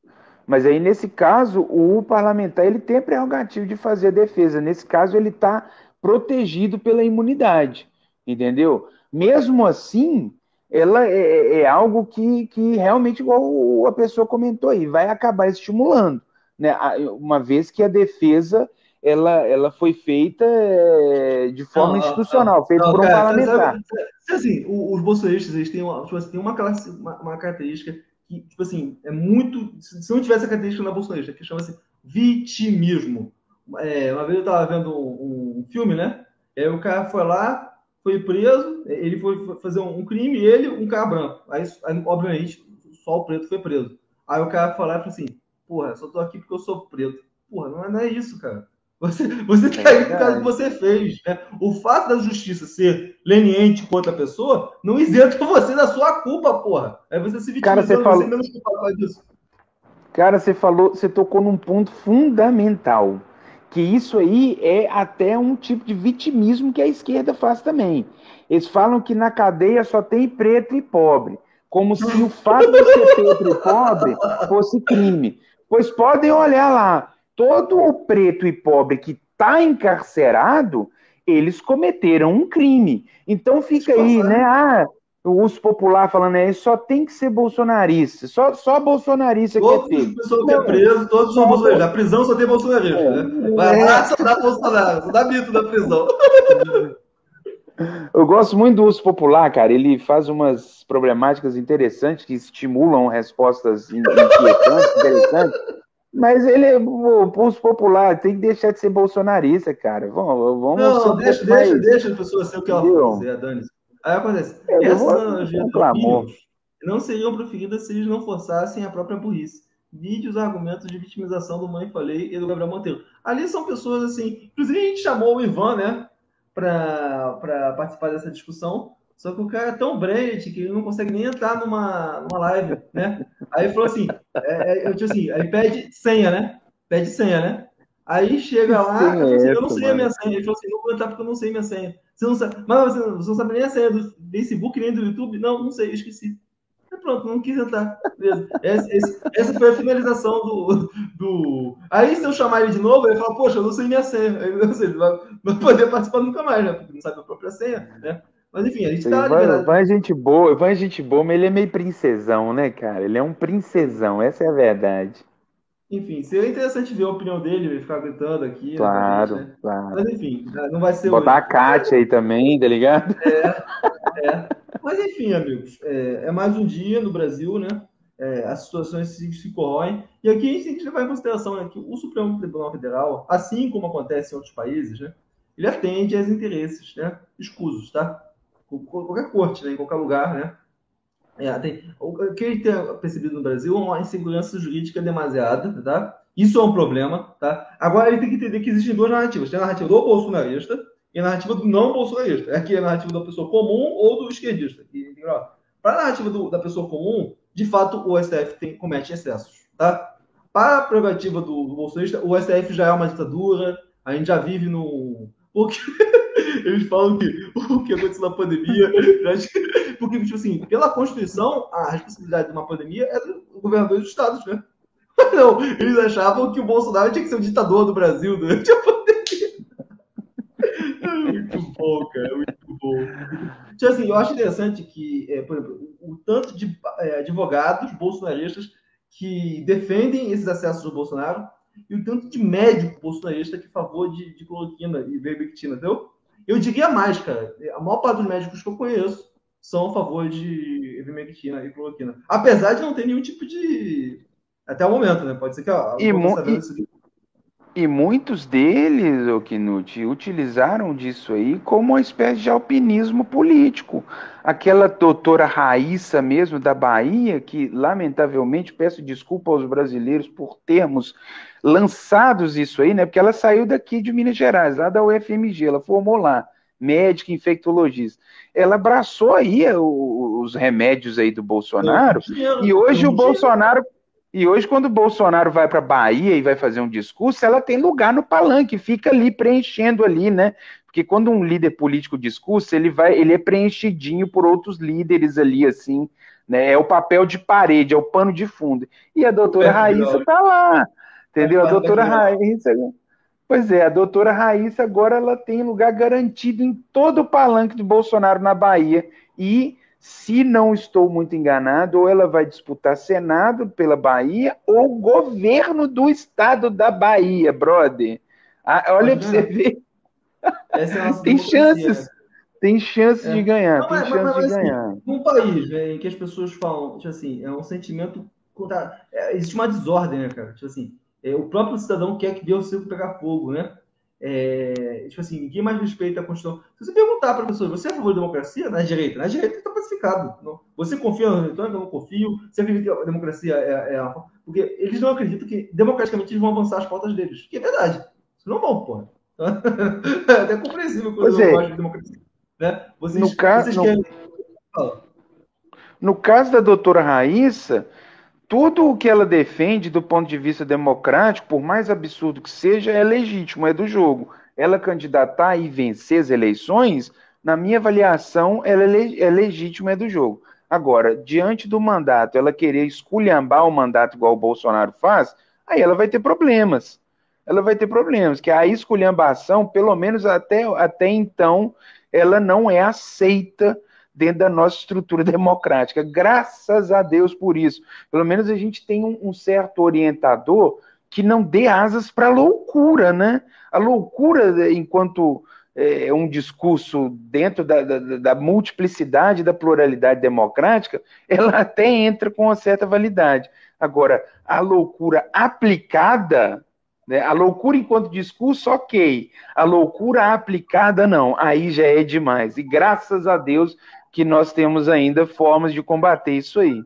mas aí nesse caso o parlamentar ele tem a prerrogativa de fazer a defesa. Nesse caso ele está protegido pela imunidade, entendeu? Mesmo assim, ela é, é, é, algo que, que realmente, igual a pessoa comentou aí, vai acabar estimulando, né? Uma vez que a defesa ela, ela foi feita é, de forma não, institucional, não, feita não, por um cara, parlamentar. Se, assim, os bolsonaristas eles têm, uma, tipo assim, uma, classe, uma, uma, característica que, tipo assim, é muito. Se não tivesse a característica na bolsonarista, que chama-se vitimismo. É, uma vez eu estava vendo um, um, filme, né? Aí o cara foi lá, foi preso, ele foi fazer um, crime, ele, um cara branco. Aí, aí, obviamente, só o preto foi preso. Aí o cara foi lá e falou assim: Porra, só tô aqui porque eu sou preto. Porra, não é, não é isso, cara. Você, você tá aí por causa que você fez. Né? O fato da justiça ser leniente contra a pessoa não isenta você da sua culpa, porra. Aí você se vitimizando, Cara, você, falou... você menos culpado disso. Cara, você falou, você tocou num ponto fundamental. Que isso aí é até um tipo de vitimismo que a esquerda faz também. Eles falam que na cadeia só tem preto e pobre. Como se o fato de ser preto e pobre fosse crime. Pois podem olhar lá todo o preto e pobre que está encarcerado, eles cometeram um crime. Então fica aí, né? Ah, os popular falando aí, só tem que ser bolsonarista, só, só bolsonarista Todos que é as pessoas que é preso, todos são bolsonaristas. Na prisão só tem bolsonarista, é, né? Vai lá, só dá Bolsonaro, só dá mito na prisão. Eu gosto muito do uso popular, cara. Ele faz umas problemáticas interessantes que estimulam respostas inquietantes, interessantes. Mas ele é o uso popular, tem que deixar de ser bolsonarista, cara. Vamos, vamos não, deixa, mais... deixa, deixa a pessoa ser o que ela for fazer, Dani. Aí acontece. É, analogias não seriam proferidas se eles não forçassem a própria burrice. Vide os argumentos de vitimização do Mãe Falei e do Gabriel Monteiro. Ali são pessoas assim. Inclusive, a gente chamou o Ivan, né? para participar dessa discussão. Só que o cara é tão brand que ele não consegue nem entrar numa, numa live, né? Aí falou assim, é, é, eu assim, aí pede senha, né? Pede senha, né? Aí chega lá, eu, assim, eu não sei a minha senha. Ele falou assim, não vou entrar porque eu não sei minha senha. Você não sabe, mas você, você não sabe nem a senha do Facebook, nem do YouTube? Não, não sei, esqueci. E pronto, não quis entrar. Essa, essa, foi a finalização do, do. Aí, se eu chamar ele de novo, ele fala, poxa, eu não sei minha senha. Aí, ou seja, vai, vai poder participar nunca mais, né? Porque não sabe a própria senha, né? Mas enfim, a gente tá vai, vai gente boa, vai gente boa, mas ele é meio princesão, né, cara? Ele é um princesão, essa é a verdade. Enfim, seria interessante ver a opinião dele, ele ficar gritando aqui. Né, claro, né, claro. Mas enfim, não vai ser. Botar a Kátia aí também, tá ligado? É, é. Mas enfim, amigos, é, é mais um dia no Brasil, né? É, as situações se, se corroem. E aqui a gente tem que levar em consideração né, que o Supremo Tribunal Federal, assim como acontece em outros países, né? Ele atende aos interesses né, escusos, tá? Qualquer corte, né, em qualquer lugar, né? É, tem, o que a gente tem percebido no Brasil é uma insegurança jurídica demasiada, tá? Isso é um problema, tá? Agora ele tem que entender que existem duas narrativas. Tem a narrativa do bolsonarista e a narrativa do não bolsonarista. Aqui é a narrativa da pessoa comum ou do esquerdista. Para a narrativa do, da pessoa comum, de fato, o STF tem, comete excessos, tá? Para a prerrogativa do, do bolsonarista, o STF já é uma ditadura, a gente já vive no... Porque eles falam que o que aconteceu na pandemia... Porque, tipo assim, pela Constituição, a responsabilidade de uma pandemia é do governador dos estados, né? Não, eles achavam que o Bolsonaro tinha que ser o ditador do Brasil durante a pandemia. muito bom, cara, muito bom. Tipo assim, eu acho interessante que, é, por exemplo, o, tanto de é, advogados bolsonaristas que defendem esses acessos do Bolsonaro e o tanto de médico bolsonarista que favor de, de cloroquina e vermectina, entendeu? Eu diria mais, cara. A maior parte dos médicos que eu conheço são a favor de ivermectina e cloroquina. Apesar de não ter nenhum tipo de. Até o momento, né? Pode ser que a. Mu e, muitos deles, o Knut, utilizaram disso aí como uma espécie de alpinismo político. Aquela doutora Raíssa mesmo da Bahia, que lamentavelmente peço desculpa aos brasileiros por termos lançados isso aí, né? Porque ela saiu daqui de Minas Gerais, lá da UFMG, ela formou lá médica infectologista. Ela abraçou aí os remédios aí do Bolsonaro, e hoje o Bolsonaro e hoje, quando o Bolsonaro vai para Bahia e vai fazer um discurso, ela tem lugar no palanque, fica ali preenchendo ali, né? Porque quando um líder político discursa, ele vai, ele é preenchidinho por outros líderes ali, assim, né? É o papel de parede, é o pano de fundo. E a doutora é, Raíssa está lá, entendeu? A doutora Raíssa Pois é, a doutora Raíssa agora ela tem lugar garantido em todo o palanque do Bolsonaro na Bahia. E, se não estou muito enganado, ou ela vai disputar Senado pela Bahia ou governo do estado da Bahia, brother. Ah, olha para você ver. É tem chances. Tem chances é. de ganhar. Não, tem mas, chances mas, de assim, ganhar. Num país né, em que as pessoas falam, tipo assim, é um sentimento. É, existe uma desordem, né, cara? Tipo assim, é, o próprio cidadão quer que Deus circo pegar fogo, né? É, tipo assim, ninguém mais respeita a Constituição. Se você perguntar para a pessoa, você é a favor da democracia? Na direita. Na direita está pacificado. Não. Você confia no eletrônico? Eu não confio. Você acredita que a democracia é, é a... Porque eles não acreditam que democraticamente eles vão avançar as pautas deles. Que é verdade. Isso não vão, porra. é até compreensível quando eu é. de democracia. Né? Vocês, no caso, vocês querem... no... no caso da doutora Raíssa, tudo o que ela defende do ponto de vista democrático, por mais absurdo que seja, é legítimo, é do jogo. Ela candidatar e vencer as eleições, na minha avaliação, ela é, legítimo, é do jogo. Agora, diante do mandato, ela querer esculhambar o mandato igual o Bolsonaro faz, aí ela vai ter problemas. Ela vai ter problemas, que a esculhambação, pelo menos até, até então, ela não é aceita dentro da nossa estrutura democrática. Graças a Deus por isso. Pelo menos a gente tem um, um certo orientador que não dê asas para a loucura, né? A loucura, enquanto é, um discurso dentro da, da, da, multiplicidade, da pluralidade democrática, ela até entra com uma certa validade. Agora, a loucura aplicada, né, a loucura enquanto discurso, ok. A loucura aplicada, não. Aí já é demais. E graças a Deus que nós temos ainda formas de combater isso aí.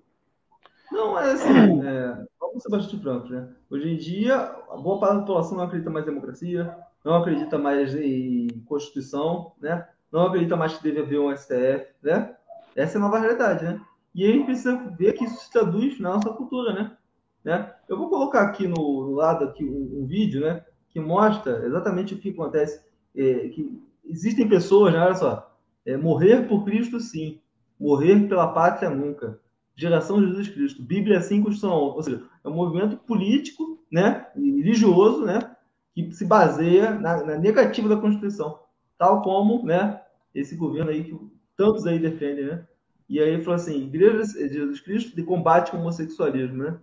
Não, é assim, é, vamos ser bastante francos, né? Hoje em dia, a boa parte da população não acredita mais em democracia, não acredita mais em Constituição, né? Não acredita mais que deve haver um STF, né? Essa é a nova realidade, né? E a gente precisa ver que isso se traduz na nossa cultura, né? né? Eu vou colocar aqui no, no lado aqui um, um, vídeo, né? Que mostra exatamente o que acontece. É, que existem pessoas, né? olha só, é, morrer por Cristo sim, morrer pela pátria nunca. Geração de Jesus Cristo, Bíblia sim, Constituição, ou seja, é um movimento político, né? religioso, né? que se baseia na, na, negativa da Constituição, tal como, né, esse governo aí que tantos aí defendem, né? E aí ele falou assim, Igreja de Jesus Cristo de combate ao homossexualismo, né?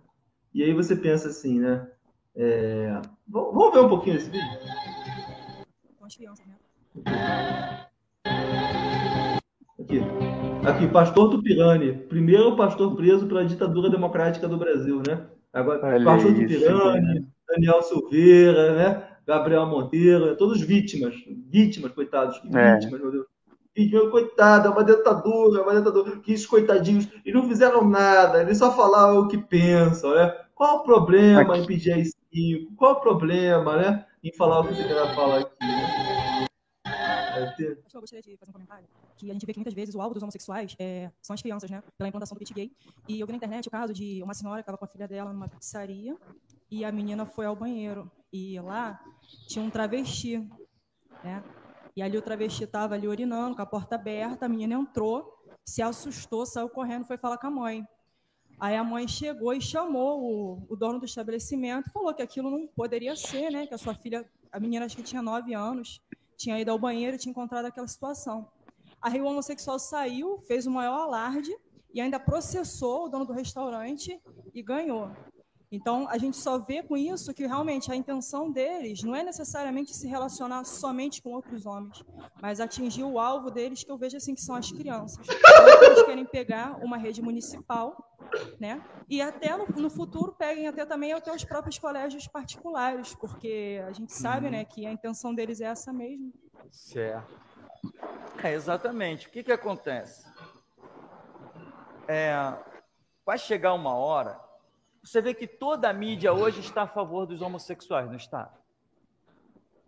E aí você pensa assim, né? É... Vamos ver um pouquinho esse vídeo? Com as crianças, né? Aqui. Aqui, pastor Tupirani, primeiro pastor preso pela ditadura democrática do Brasil, né? Agora, Olha pastor isso, Tupirani, né? Daniel Silveira, né? Gabriel Monteiro, né? todos vítimas, vítimas, coitados, é. vítimas, meu Deus. Vítimas, coitada, é uma ditadura, é uma ditadura, que esses coitadinhos, e não fizeram nada, eles só falaram o que pensam, né? Qual o problema aqui. em pedir aí cinco? Qual o problema, né? Em falar o que você quer falar aqui, né? Eu gostaria de fazer um comentário que a gente vê que muitas vezes o alvo dos homossexuais é, são as crianças, né? Pela implantação do kit gay. E eu vi na internet o caso de uma senhora que estava com a filha dela numa pizzaria e a menina foi ao banheiro. E lá tinha um travesti, né? E ali o travesti estava ali urinando, com a porta aberta, a menina entrou, se assustou, saiu correndo, foi falar com a mãe. Aí a mãe chegou e chamou o, o dono do estabelecimento, falou que aquilo não poderia ser, né? Que a sua filha, a menina acho que tinha nove anos, tinha ido ao banheiro tinha encontrado aquela situação. Aí o homossexual saiu, fez o maior alarde e ainda processou o dono do restaurante e ganhou. Então, a gente só vê com isso que realmente a intenção deles não é necessariamente se relacionar somente com outros homens, mas atingir o alvo deles, que eu vejo assim que são as crianças. Então, eles querem pegar uma rede municipal, né? E até no, no, futuro peguem até também até os próprios colégios particulares, porque a gente sabe, uhum. né, que a intenção deles é essa mesmo. Certo. É, exatamente. O que, que acontece? É, vai chegar uma hora você vê que toda a mídia hoje está a favor dos homossexuais, não está?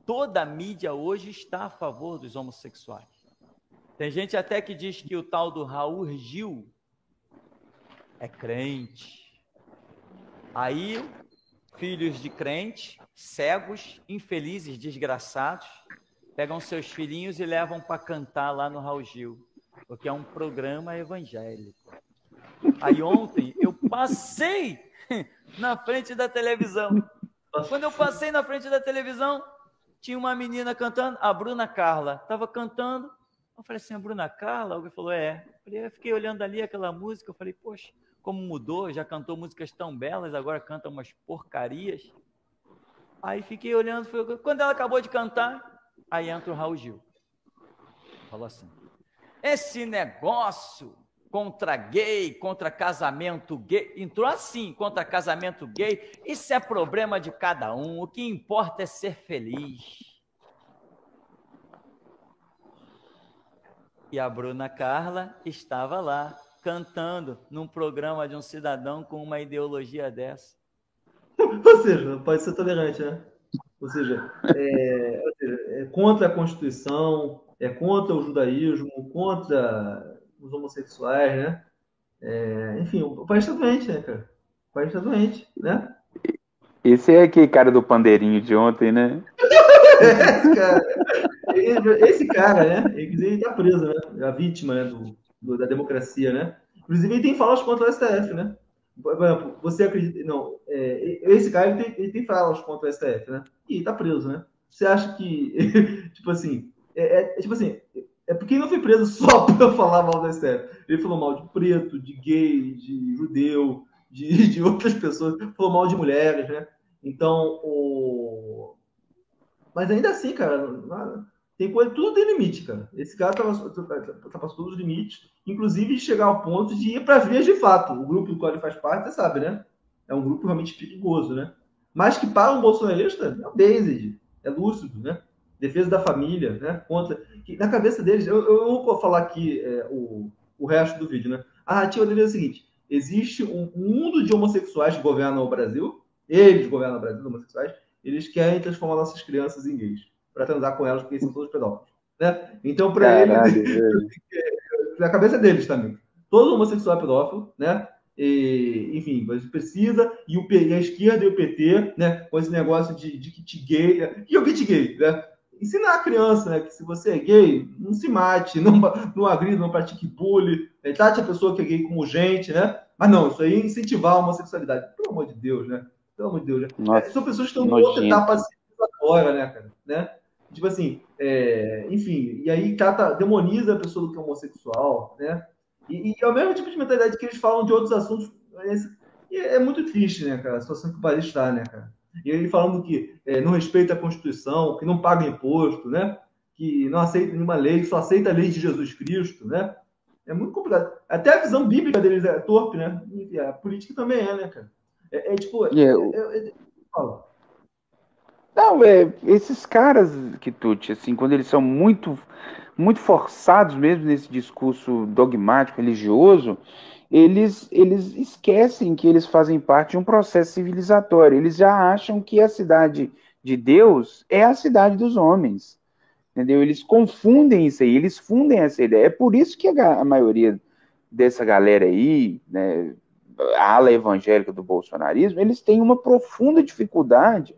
Toda a mídia hoje está a favor dos homossexuais. Tem gente até que diz que o tal do Raul Gil é crente. Aí, filhos de crente, cegos, infelizes, desgraçados, pegam seus filhinhos e levam para cantar lá no Raul Gil, porque é um programa evangélico. Aí ontem eu passei na frente da televisão. Quando eu passei na frente da televisão, tinha uma menina cantando, a Bruna Carla, estava cantando. Eu falei assim, a Bruna Carla? Alguém falou, é. Eu fiquei olhando ali aquela música, eu falei, poxa, como mudou, já cantou músicas tão belas, agora canta umas porcarias. Aí fiquei olhando, foi... quando ela acabou de cantar, aí entra o Raul Gil. Falou assim, esse negócio contra gay, contra casamento gay. Entrou assim, contra casamento gay. Isso é problema de cada um. O que importa é ser feliz. E a Bruna Carla estava lá, cantando num programa de um cidadão com uma ideologia dessa. Ou seja, pode ser tolerante, né? Ou seja, é, é contra a Constituição, é contra o judaísmo, contra os homossexuais, né? É, enfim, o país está doente, né, cara? O país está doente, né? Esse é aquele cara do pandeirinho de ontem, né? esse cara, esse cara, né? Ele está preso, né? A vítima né? Do, do, da democracia, né? Inclusive, ele tem falas contra o STF, né? Por exemplo, você acredita. Não, é, esse cara ele tem, ele tem falas contra o STF, né? E está preso, né? Você acha que, tipo assim, é, é, tipo assim, é porque ele não foi preso só para falar mal da STF. Ele falou mal de preto, de gay, de judeu, de, de outras pessoas, falou mal de mulheres, né? Então, o... Mas ainda assim, cara, Tem coisa, tudo tem limite, cara. Esse cara ultrapassou todos os limites, inclusive chegar ao ponto de ir para as vias de fato. O grupo do qual ele faz parte, você sabe, né? É um grupo realmente perigoso, né? Mas que para um bolsonarista é o Based, é lúcido, né? Defesa da família, né? Contra. Que, na cabeça deles, eu, eu não vou falar aqui é, o, o resto do vídeo, né? A narrativa deles é a seguinte: existe um mundo de homossexuais que governam o Brasil, eles governam o Brasil, homossexuais, eles querem transformar nossas crianças em gays para transar com elas, porque são todos pedófilos. Né? Então, para eles, na cabeça deles também, todo homossexual é pedófilo, né? E, enfim, você precisa, e, o, e a esquerda e o PT, né, com esse negócio de, de kit gay, e o kit gay, né? Ensinar a criança né, que se você é gay, não se mate, não, não agrida, não pratique bullying, né, trate a pessoa que é gay como gente, né? Mas não, isso aí é incentivar a homossexualidade. Pelo amor de Deus, né? Pelo amor de Deus. Né? Nossa, São pessoas que estão em outra etapa civilizatória, né, cara? Né? Tipo assim, é, enfim, e aí trata, demoniza a pessoa do que é homossexual, né? E, e é o mesmo tipo de mentalidade que eles falam de outros assuntos. E é, é muito triste, né, cara, a situação que o país está, né, cara? E ele falando que é, não respeita a Constituição, que não paga imposto, né? Que não aceita nenhuma lei, que só aceita a lei de Jesus Cristo, né? É muito complicado. Até a visão bíblica deles é torpe, né? E a política também é, né, cara? É, é tipo. É, é, é. Não, é, esses caras, Kituti, assim, quando eles são muito, muito forçados mesmo nesse discurso dogmático, religioso, eles, eles esquecem que eles fazem parte de um processo civilizatório. Eles já acham que a cidade de Deus é a cidade dos homens. Entendeu? Eles confundem isso aí, eles fundem essa ideia. É por isso que a, a maioria dessa galera aí, né, a ala evangélica do bolsonarismo, eles têm uma profunda dificuldade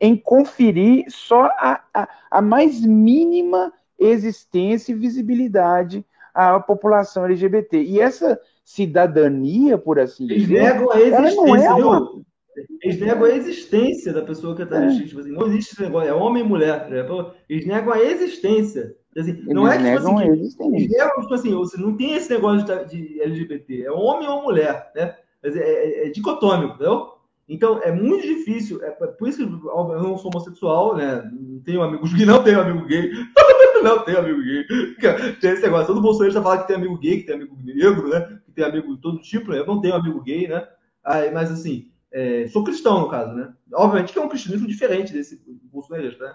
em conferir só a, a, a mais mínima existência e visibilidade à população LGBT. E essa cidadania, por assim Eles dizer, negam a existência, não é uma... Eles negam a existência da pessoa que está é. Tipo assim, não existe esse negócio, é homem e mulher. Né? Eles negam a existência. Assim, não é tipo assim, eles negam, tipo assim, você não tem esse negócio de, de LGBT, é homem ou mulher, né? É, é, é dicotômico, entendeu? Então, é muito difícil. É por isso que eu não sou homossexual, né? Não tenho amigos gay, não tenho amigo gay. não tenho amigo gay. Tem esse negócio. Todo bolsonarista fala que tem amigo gay, que tem amigo negro, né? Tem amigo de todo tipo. Né? Eu não tenho amigo gay, né? Aí, mas, assim, é, sou cristão, no caso, né? Obviamente que é um cristianismo diferente desse bolsonarista, né?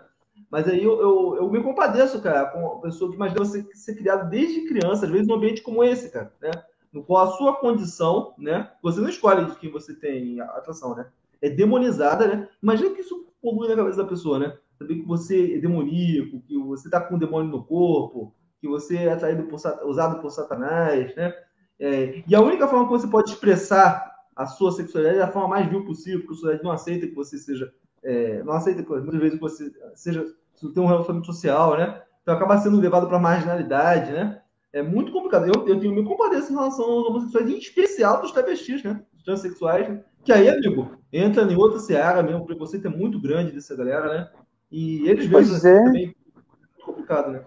Mas aí eu, eu, eu, me compadeço, cara, com uma pessoa que imagina você ser criado desde criança, às vezes num ambiente como esse, cara, né? no qual a sua condição, né? Você não escolhe de quem você tem atração, né? É demonizada, né? Imagina que isso polui na cabeça da pessoa, né? Saber que você é demoníaco, que você tá com um demônio no corpo, que você é atraído por, usado por Satanás, né? É, e a única forma que você pode expressar a sua sexualidade é a forma mais vil possível, porque a sociedade não aceita que você seja, é, não aceita muitas vezes que você seja, tem um relacionamento social, né? Então acaba sendo levado para marginalidade, né? é muito complicado. Eu, eu tenho me compadeço em relação aos homossexuais, em especial dos travestis, né? Os transexuais, né? que aí, amigo, entra em outra seara mesmo, o preconceito é muito grande dessa galera, né? E eles veem é. também complicado, né?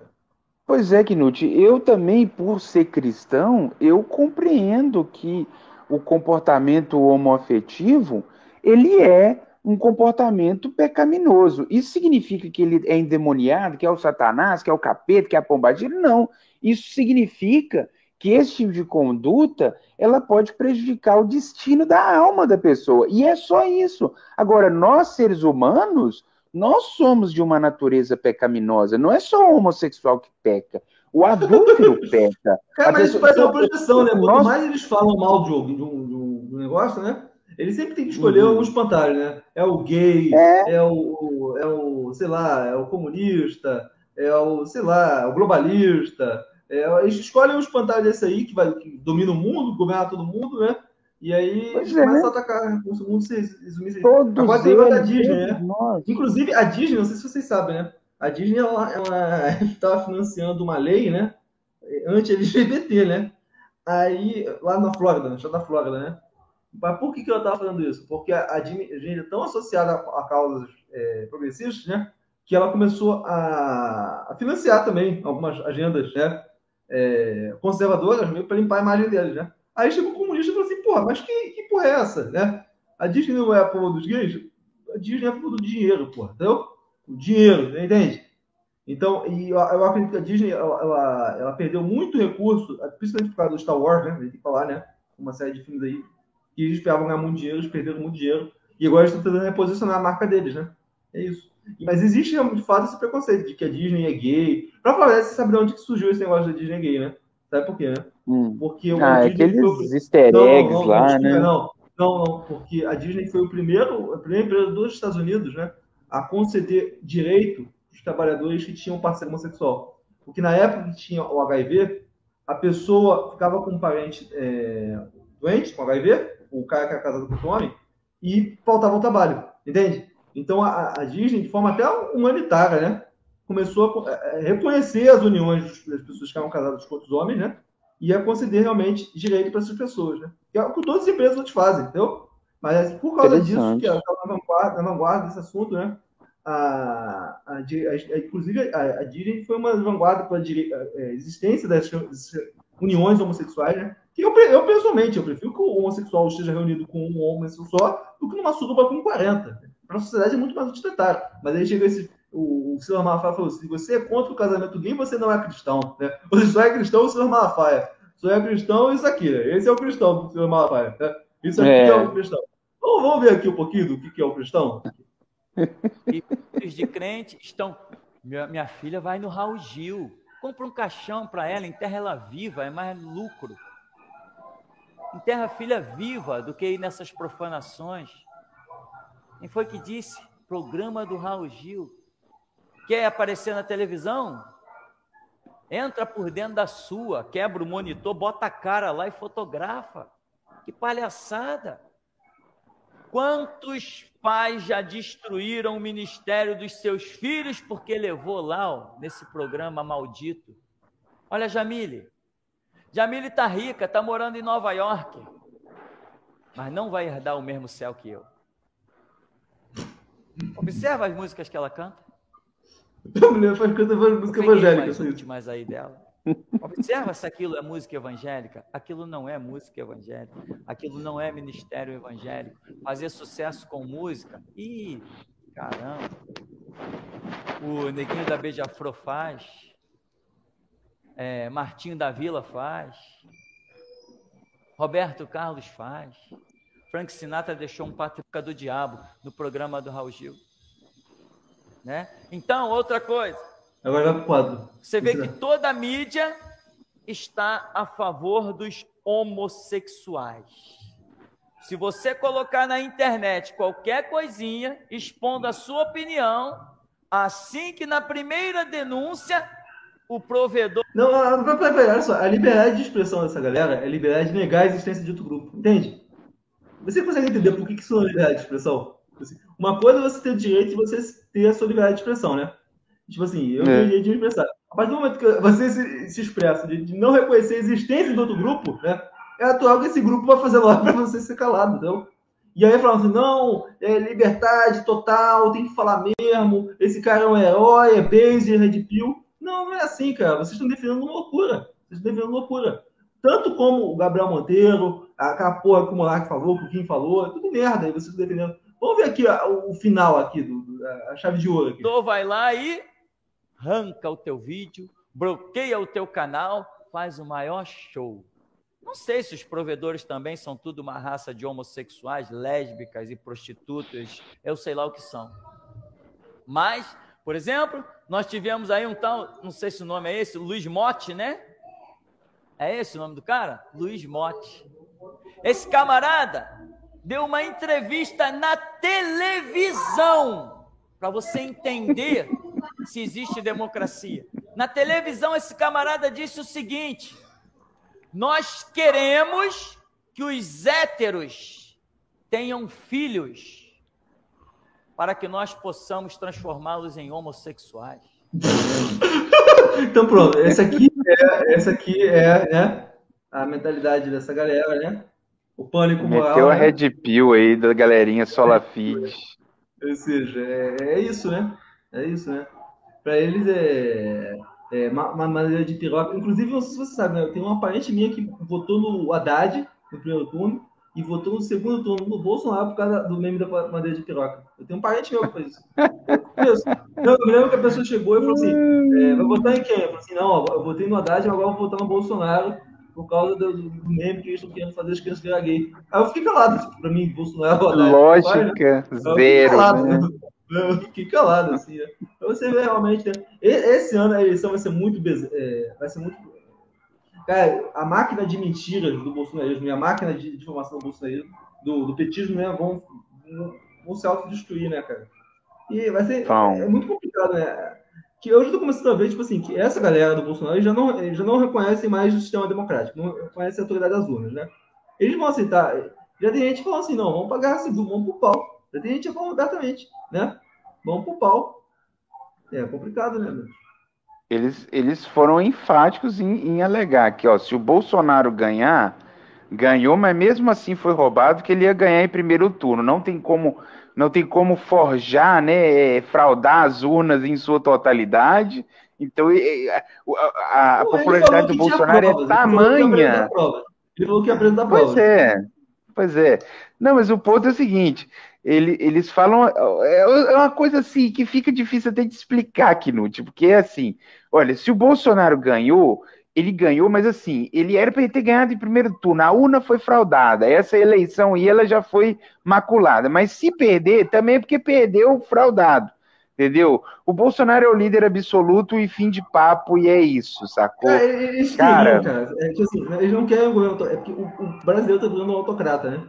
Pois é, Knut, eu também, por ser cristão, eu compreendo que o comportamento homoafetivo, ele é um comportamento pecaminoso. Isso significa que ele é endemoniado, que é o satanás, que é o capeta, que é a pombagira? Não. Isso significa que esse tipo de conduta ela pode prejudicar o destino da alma da pessoa. E é só isso. Agora, nós seres humanos, nós somos de uma natureza pecaminosa. Não é só o homossexual que peca. O adúltero peca. Cara, mas isso faz uma projeção, né? Quanto mais eles falam mal de um, de um, de um negócio, né? Ele sempre tem que escolher uhum. um espantalho, né? É o gay, é. é, o, é o, sei lá, é o comunista, é o, sei lá, o globalista. É, eles escolhem um espantalho desse aí que, vai, que domina o mundo, governa todo mundo, né? E aí pois é. começa a atacar o mundo se resumir. Agora tem a da Disney, né? Inclusive, a Disney, não sei se vocês sabem, né? A Disney ela estava financiando uma lei, né? Anti-LGBT, né? Aí, lá na Flórida, no estado da Flórida, né? Mas por que, que ela estava fazendo isso? Porque a, a Disney é tão associada a, a causas é, progressistas, né? que ela começou a, a financiar também algumas agendas né, é, conservadoras para limpar a imagem deles. Né? Aí chegou o comunista e falou assim, porra, mas que, que porra é essa? Né? A Disney não é a favor dos gays? A Disney é a favor do dinheiro, porra, entendeu? O dinheiro, entende? Então, e eu, acredito que a Disney ela, ela, ela, perdeu muito recurso, principalmente por causa do Star Wars, né? Tem que falar, né? Uma série de filmes aí que eles esperavam ganhar muito dinheiro, eles perderam muito dinheiro. E agora eles estão tentando reposicionar a marca deles, né? É isso. Mas existe, de fato, esse preconceito de que a Disney é gay. Pra falar, você sabe de onde que surgiu esse negócio da Disney gay, né? Sabe por quê, né? Hum. Porque o ah, Disney aqueles foi... easter eggs não, não, lá, né? Não, não, não, porque a Disney foi o primeiro, a primeira empresa dos Estados Unidos, né? A conceder direito aos trabalhadores que tinham parceiro homossexual. Porque na época que tinha o HIV, a pessoa ficava com um parente é, doente com HIV, o cara que era casado com o homem, e faltava o trabalho, entende? Então a, a, Disney, de forma até humanitária, né, começou a, a reconhecer as uniões das pessoas que eram casadas com outros homens, né, e a conceder realmente direito para essas pessoas, né? Que é o que todas as empresas hoje fazem, entendeu? Mas é por causa disso que estava na vanguarda, na vanguarda desse assunto, né? A, a, a, inclusive a, a Disney foi uma vanguarda para a existência das, das uniões homossexuais, né? Que eu, eu, pessoalmente, eu prefiro que o homossexual esteja reunido com um homem só do que numa suruba com 40. Para a sociedade é muito mais utilitário. Mas aí chega esse. O, o Silas Malafaia falou: se você é contra o casamento gay, você não é cristão. Né? Você só é cristão, o Silas Malafaia. Só é cristão, isso aqui. Esse é o cristão do Silas Malafaia. Né? Isso aqui é. é o cristão. Então, vamos ver aqui um pouquinho do que é o cristão? E filhos de crente estão. Minha, minha filha vai no Raul Gil. Compra um caixão para ela, enterra ela viva, é mais lucro. Enterra a filha viva do que ir nessas profanações. Quem foi que disse? Programa do Raul Gil. Quer aparecer na televisão? Entra por dentro da sua, quebra o monitor, bota a cara lá e fotografa. Que palhaçada! Quantos pais já destruíram o ministério dos seus filhos porque levou lá, ó, nesse programa maldito? Olha, Jamile. Jamile tá rica, tá morando em Nova York, mas não vai herdar o mesmo céu que eu. Observa as músicas que ela canta. A mulher faz canta música evangélica. Mais, mais aí dela. Observa se aquilo é música evangélica. Aquilo não é música evangélica. Aquilo não é ministério evangélico. Fazer sucesso com música. Ih, caramba. O Neguinho da Beija-Flor faz. É, Martinho da Vila faz. Roberto Carlos faz. Frank Sinatra deixou um patrícia do diabo no programa do Raul Gil. Né? Então, outra coisa. Agora vai para o quadro. Você vê que toda a mídia está a favor dos homossexuais. Se você colocar na internet qualquer coisinha expondo a sua opinião, assim que na primeira denúncia o provedor. Não, não, não, olha só, a liberdade de expressão dessa galera é liberdade de negar a existência de outro grupo, entende? Você consegue entender por que, que isso é liberdade de expressão? Assim, uma coisa é você ter o direito de você ter a sua liberdade de expressão, né? Tipo assim, eu é. tenho direito de me expressar. A partir do momento que você se, se expressa de, de, não reconhecer a existência de outro grupo, né? É atual que esse grupo vai fazer lá para você ser calado, então. E aí falam assim, não, é liberdade total, tem que falar mesmo, esse cara é um herói, é base, é red pill. Não, não é assim, cara. Vocês estão defendendo loucura. Vocês estão defendendo loucura. Tanto como o Gabriel Monteiro, aquela porra que o Monark falou, que o Kim falou, é tudo merda aí, vocês estão defendendo. Vamos ver aqui o final aqui, do, do, a chave de ouro aqui. Então vai lá e arranca o teu vídeo, bloqueia o teu canal, faz o maior show. Não sei se os provedores também são tudo uma raça de homossexuais, lésbicas e prostitutas, eu sei lá o que são. Mas, por exemplo, nós tivemos aí um tal, não sei se o nome é esse, Luiz Motti, né? É esse o nome do cara? Luiz Motti. Esse camarada deu uma entrevista na televisão para você entender se existe democracia. Na televisão, esse camarada disse o seguinte: nós queremos que os héteros tenham filhos para que nós possamos transformá-los em homossexuais. então pronto, essa aqui é, essa aqui é né, a mentalidade dessa galera, né? O pânico. Meteu a né? red pill aí da galerinha Solafit. Ou seja, é, é isso, né? É isso, né? Para eles é, é uma, uma, maneira de piroca. Inclusive, não sei se você sabe, né? Tem uma parente minha que votou no Haddad no primeiro turno, e votou no segundo turno no Bolsonaro por causa do meme da bandeira de piroca. Eu tenho um parente meu que fez isso. Eu, eu me lembro que a pessoa chegou e falou assim: é, vai votar em quem? Eu falei assim: não, eu votei no Haddad, agora vou votar no Bolsonaro por causa do, do meme que eles estão querendo fazer as crianças virar gay. Aí eu fiquei calado, tipo, pra mim, Bolsonaro. Lógica, né? zero. Calado, né? Eu fiquei calado, assim, né? Pra você ver realmente, né? Esse ano a eleição vai ser muito. É, vai ser muito Cara, a máquina de mentiras do bolsonarismo e a máquina de informação do bolsonarismo, do, do petismo, né, vão, vão se autodestruir, né, cara? E vai ser é, muito complicado, né? Que hoje eu tô começando a ver, tipo assim, que essa galera do Bolsonaro já não, já não reconhece mais o sistema democrático, não reconhece a autoridade das urnas, né? Eles vão aceitar. Já tem gente falando assim, não, vamos pagar seguro, vamos pro pau. Já tem gente falando abertamente, né? Vamos pro pau. É complicado, né, meu? eles, eles foram enfáticos em, em alegar que, ó, se o Bolsonaro ganhar, ganhou, mas mesmo assim foi roubado, que ele ia ganhar em primeiro turno. Não tem como, não tem como forjar, né, fraudar as urnas em sua totalidade. Então, a, a, a popularidade do Bolsonaro é tamanha. Ele falou que ia apresentar prova. Pois é, pois é. Não, mas o ponto é o seguinte: ele, eles falam. É, é uma coisa assim que fica difícil até de explicar, Knut, porque é assim: olha, se o Bolsonaro ganhou, ele ganhou, mas assim, ele era para ter ganhado em primeiro turno. A urna foi fraudada. Essa eleição aí ela já foi maculada. Mas se perder, também é porque perdeu fraudado. Entendeu? O Bolsonaro é o líder absoluto e fim de papo, e é isso, sacou? É, eles cara, cara. É que, assim, eles não querem governo. É porque o, o brasileiro tá virando um autocrata, né?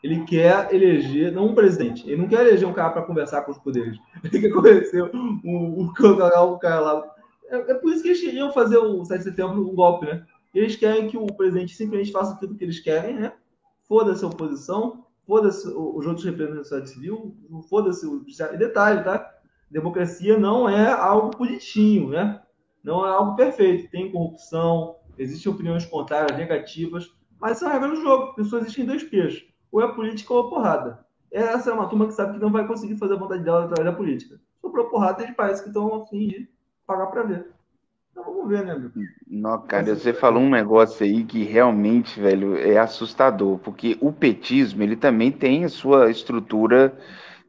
Ele quer eleger, não um presidente, ele não quer eleger um cara para conversar com os poderes. Ele quer conhecer o, o, o, cara lá. É, é, por isso que eles queriam fazer o 7 de setembro um golpe, né? Eles querem que o presidente simplesmente faça tudo que eles querem, né? Foda-se a oposição, foda-se os outros representantes da sociedade civil, foda-se o E detalhe, tá? Democracia não é algo bonitinho, né? Não é algo perfeito. Tem corrupção, existem opiniões contrárias, negativas, mas isso é regra do jogo. Pessoas existem dois peixes ou é política ou é porrada. Essa é uma turma que sabe que não vai conseguir fazer a vontade dela através da política. Sobrou porrada, eles países que estão afim de pagar para ver. Então vamos ver, né, meu? Não, cara, você falou um negócio aí que realmente, velho, é assustador, porque o petismo, ele também tem a sua estrutura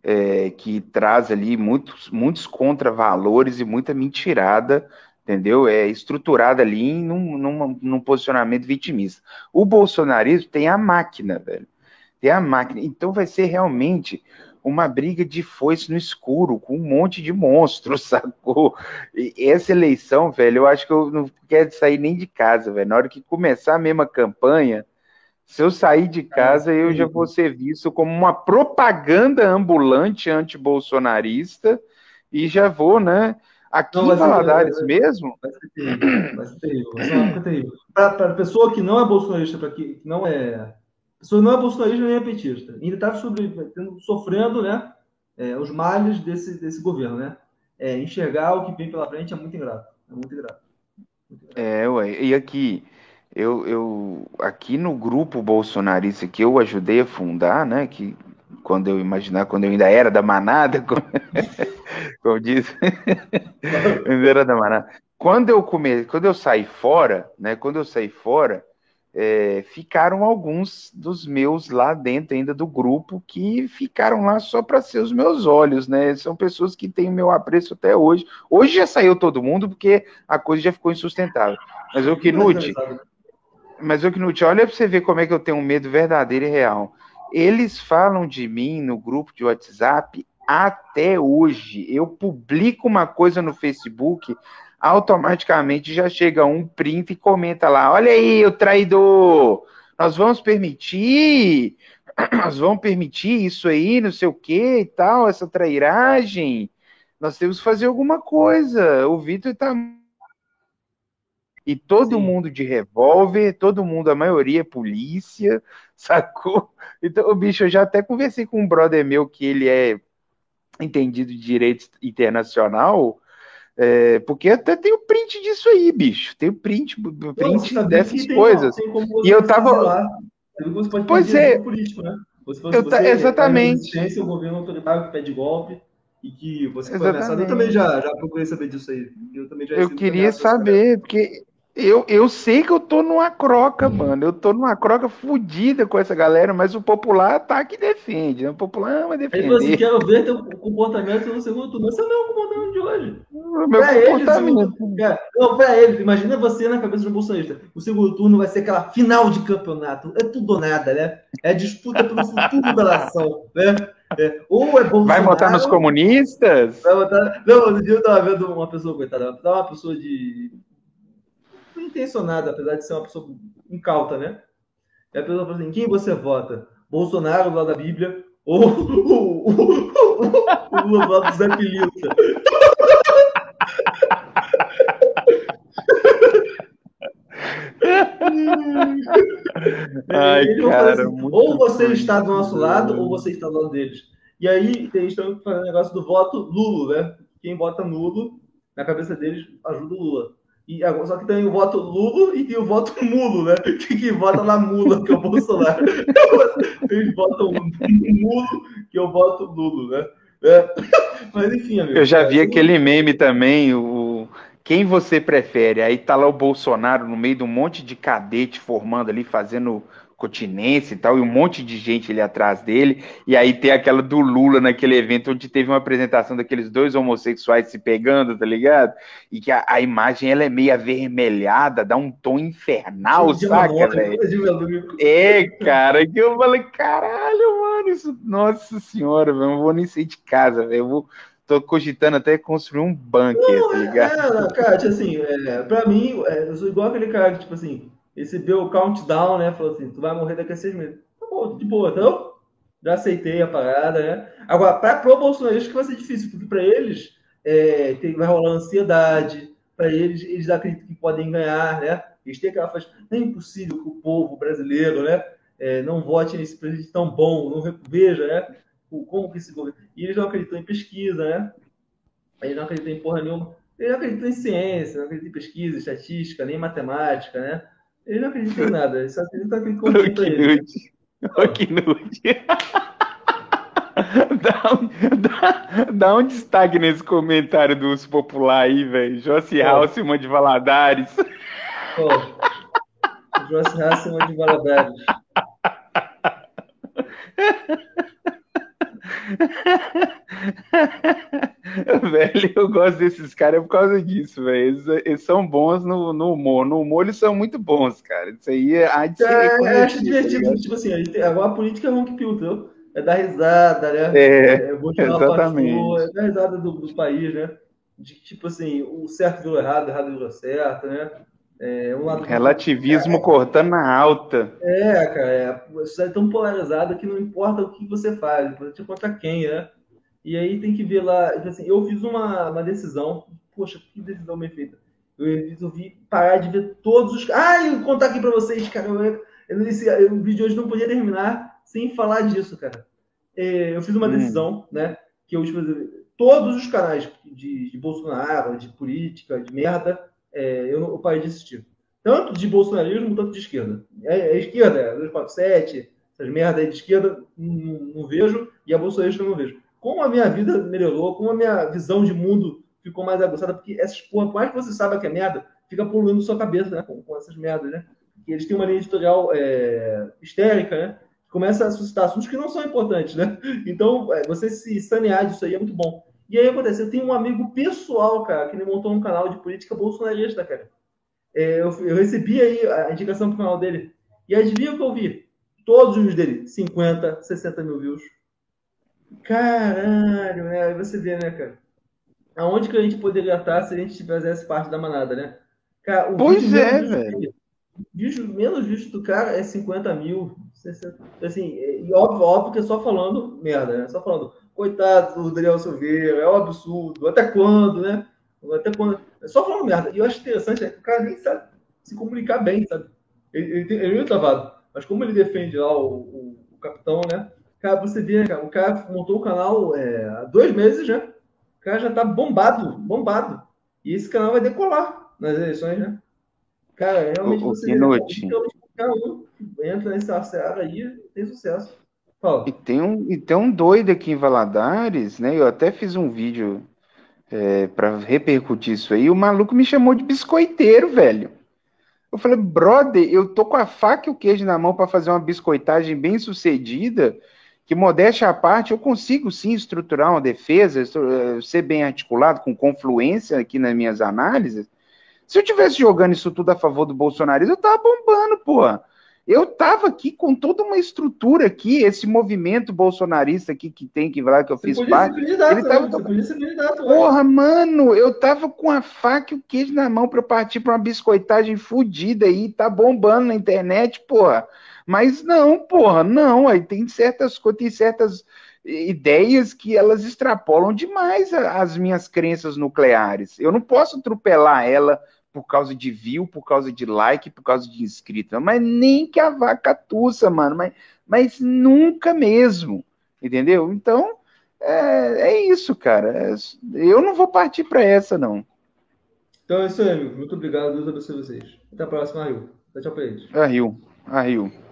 é, que traz ali muitos, muitos contravalores e muita mentirada, entendeu? É estruturada ali num, num, num posicionamento vitimista. O bolsonarismo tem a máquina, velho ter a máquina. Então vai ser realmente uma briga de foice no escuro, com um monte de monstros, sacou? E essa eleição, velho, eu acho que eu não quero sair nem de casa, velho. Na hora que começar a mesma campanha, se eu sair de casa, eu já vou ser visto como uma propaganda ambulante anti-bolsonarista e já vou, né? Aqui não, em Valadares ser, mesmo. Vai ser terrível, vai ser terrível. Vai ser terrível. Para a pessoa que não é bolsonarista, para que não é pessoa não é bolsonarista nem é petista. Ainda está sofrendo né, é, os males desse, desse governo. Né? É, enxergar o que vem pela frente é muito ingrato. É muito ingrato. É, ué, e aqui, eu, eu, aqui no grupo bolsonarista que eu ajudei a fundar, né, que quando eu imaginar, quando eu ainda era da manada, como, como diz, eu ainda era da manada. Quando eu come, quando eu saí fora, né, quando eu saí fora, é, ficaram alguns dos meus lá dentro ainda do grupo que ficaram lá só para ser os meus olhos, né? São pessoas que têm o meu apreço até hoje. Hoje já saiu todo mundo porque a coisa já ficou insustentável. Mas o Knut, mas o Knut, olha para você ver como é que eu tenho um medo verdadeiro e real. Eles falam de mim no grupo de WhatsApp até hoje. Eu publico uma coisa no Facebook, automaticamente já chega um print e comenta lá: olha aí, o traidor, nós vamos permitir, nós vamos permitir isso aí, não sei o que e tal, essa trairagem. Nós temos que fazer alguma coisa. O Vitor tá. E todo Sim. mundo de revólver, todo mundo, a maioria é polícia, sacou? Então, o bicho, eu já até conversei com um brother meu que ele é entendido de direito internacional. É, porque até tem o print disso aí, bicho. Tem o print, print dessas coisas. Tem, e eu tava. pois é. Político, né? Você, eu exatamente. o governo autoritário que pede golpe e que você foi ameaçado. Eu também já, já procurei saber disso aí. Eu também já Eu queria saber, porque Eu, eu sei que eu tô numa croca, mano. Eu tô numa croca fodida com essa galera, mas o popular tá que defende. Né? O popular vai defender. Aí você quer ver teu comportamento no segundo turno. Esse é o meu comportamento de hoje. O meu Pra eles, comportamento. o- cara, não, pra eles, imagina você na cabeça do bolsonarista. O segundo turno vai ser aquela final de campeonato. É tudo ou nada, né? É disputa pelo futuro da nação, né? É, ou é Bolsonaro... Vai votar nos comunistas? Vai botar. Não, dia eu tava vendo uma pessoa, coitada, uma pessoa de. Intencionada, apesar de ser uma pessoa incauta, né? E a pessoa falou assim: quem você vota? Bolsonaro do lado da Bíblia ou o, Lula do lado do Zé Pililta? Ai, falar cara, assim, ou você está do nosso lado, ou você está do lado deles. E aí eles estão fazendo o negócio do voto nulo, né? Quem vota nulo, na cabeça deles, ajuda o Lula. E só que tem o voto Lula e tem o voto mulo, né? Que, que vota na mula, que é o Bolsonaro. Eles votam mulo, que eu voto Lula, né? É. Mas enfim, amigo. Eu já vi é, aquele meme também, o quem você prefere? Aí tá lá o Bolsonaro no meio de um monte de cadete formando ali, fazendo continência e tal, e um monte de gente ali atrás dele, e aí tem aquela do Lula naquele evento onde teve uma apresentação daqueles dois homossexuais se pegando, tá ligado? E que a, a imagem ela é meio avermelhada, dá um tom infernal, de saca, velho? É, cara, que eu falei, caralho, mano, isso, nossa senhora, velho, eu não vou nem sair de casa, velho, eu vou, tô cogitando até construir um bunker, tá ligado? É, não, cara, tipo assim, é, pra mim, é, eu sou igual aquele cara que, tipo assim, recebeu o countdown, né? Falou assim, tu vai morrer daqui a seis meses. Tá bom, de boa, então, já aceitei a parada, né? Agora, pra pro bolsonarista que vai ser difícil, porque pra eles é, tem, vai rolar ansiedade, pra eles, eles acreditam que podem ganhar, né? Eles têm aquela não é impossível que o povo brasileiro, né? é, não vote nesse presidente tão bom, não veja, né? Como que esse governo... E eles não acreditam em pesquisa, né? Eles não acreditam em porra nenhuma. Eles não acreditam em ciência, não acreditam em pesquisa, estatística, nem matemática, né? Eles não acreditam em nada, eles só acreditam naquilo que Ô, convém pra que eles. nude. Ô, que nude. Dá um, dá, dá um destaque nesse comentário do Urso Popular aí, velho. Jossi Ó. Halseman de Valadares. Ó, o Joyce Hasselman de Valadares. velho, eu gosto desses caras por causa disso, velho. Eles, eles são bons no, no humor. No humor eles são muito bons, cara. Isso aí é ser É, eu acho tá divertido, ligado? tipo assim, a gente agora a política é um que entendeu? É dar risada, né? É, É, exatamente. pastor, é dar risada do, do país, né? De tipo assim, o certo virou errado, o errado virou certo, né? É, um lado relativismo cortando na alta. É, cara, é, a sociedade é tão polarizada que não importa o que você faz, importante é contra quem, né? E aí tem que ver lá, tipo assim, eu fiz uma, uma decisão, poxa, que decisão bem feita. Eu resolvi parar de ver todos os. Ah, eu vou contar aqui pra vocês, cara. Eu, eu, esse, o vídeo de hoje não podia terminar sem falar disso, cara. É, eu fiz uma Hum. decisão, né? Que eu, tipo, todos os canais de, de Bolsonaro, de política, de merda, é, eu, não- eu parei de assistir. Tanto de bolsonarismo, tanto de esquerda. É, é esquerda, é 247, essas merdas aí de esquerda, não, não vejo, e a bolsonarista eu não vejo. Como a minha vida melhorou, como a minha visão de mundo ficou mais aguçada, porque essas porra, por mais que você saiba que é merda, fica poluindo sua cabeça, né? Com, com essas merdas, né? E eles têm uma linha editorial é, histérica, né? Começa a suscitar assuntos que não são importantes, né? Então, é, você se sanear disso aí é muito bom. E aí acontece, eu tenho um amigo pessoal, cara, que ele montou um canal de política bolsonarista, cara. É, eu, eu recebi aí a indicação pro canal dele. E adivinha o que eu vi? Todos os vídeos dele, 50, 60 mil views. Caralho, né? Aí você vê, né, cara? Aonde que a gente poderia estar se a gente fizesse parte da manada, né? Cara, o Pois é, velho. vídeo- menos visto do cara é 50 mil. 60, assim, e óbvio, óbvio que é só falando merda, né? Só falando, coitado do Daniel Silveira, é um absurdo, até quando, né? Até quando. É só falando merda. E eu acho interessante é que o cara nem sabe se comunicar bem, sabe? Ele, ele, ele é meio travado. Mas como ele defende lá o, o, o capitão, né? Cara, você vê, cara, o cara montou o canal é, há dois meses já. O cara já tá bombado, bombado. E esse canal vai decolar nas eleições, né? Cara, realmente O- você vê, um que entra nessa seara aí tem sucesso. Fala. E tem um, e tem um doido aqui em Valadares, né? Eu até fiz um vídeo é, para repercutir isso aí. O maluco me chamou de biscoiteiro, velho. Eu falei, brother, eu tô com a faca e o queijo na mão para fazer uma biscoitagem bem sucedida, que modéstia à parte, eu consigo sim estruturar uma defesa, eh, ser bem articulado, com confluência aqui nas minhas análises. Se eu tivesse jogando isso tudo a favor do bolsonarismo, eu tava bombando, porra. Eu estava aqui com toda uma estrutura aqui, esse movimento bolsonarista aqui que tem que lá que eu fiz parte. ele tava, né? podia ser candidato, Porra, mano, eu tava com a faca e o queijo na mão para partir para uma biscoitagem fodida aí, tá bombando na internet, porra. Mas não, porra, não. Aí tem certas coisas, tem certas ideias que elas extrapolam demais as minhas crenças nucleares. Eu não posso atropelar ela por causa de view, por causa de like, por causa de inscrito. Mas nem que a vaca tussa, mano. Mas, mas nunca mesmo. Entendeu? Então, é, é isso, cara. É, eu não vou partir para essa, não. Então é isso aí, amigo. Muito obrigado. Deus abençoe vocês. Até a próxima, Rio. Tchau pra eles. A Rio. A Rio.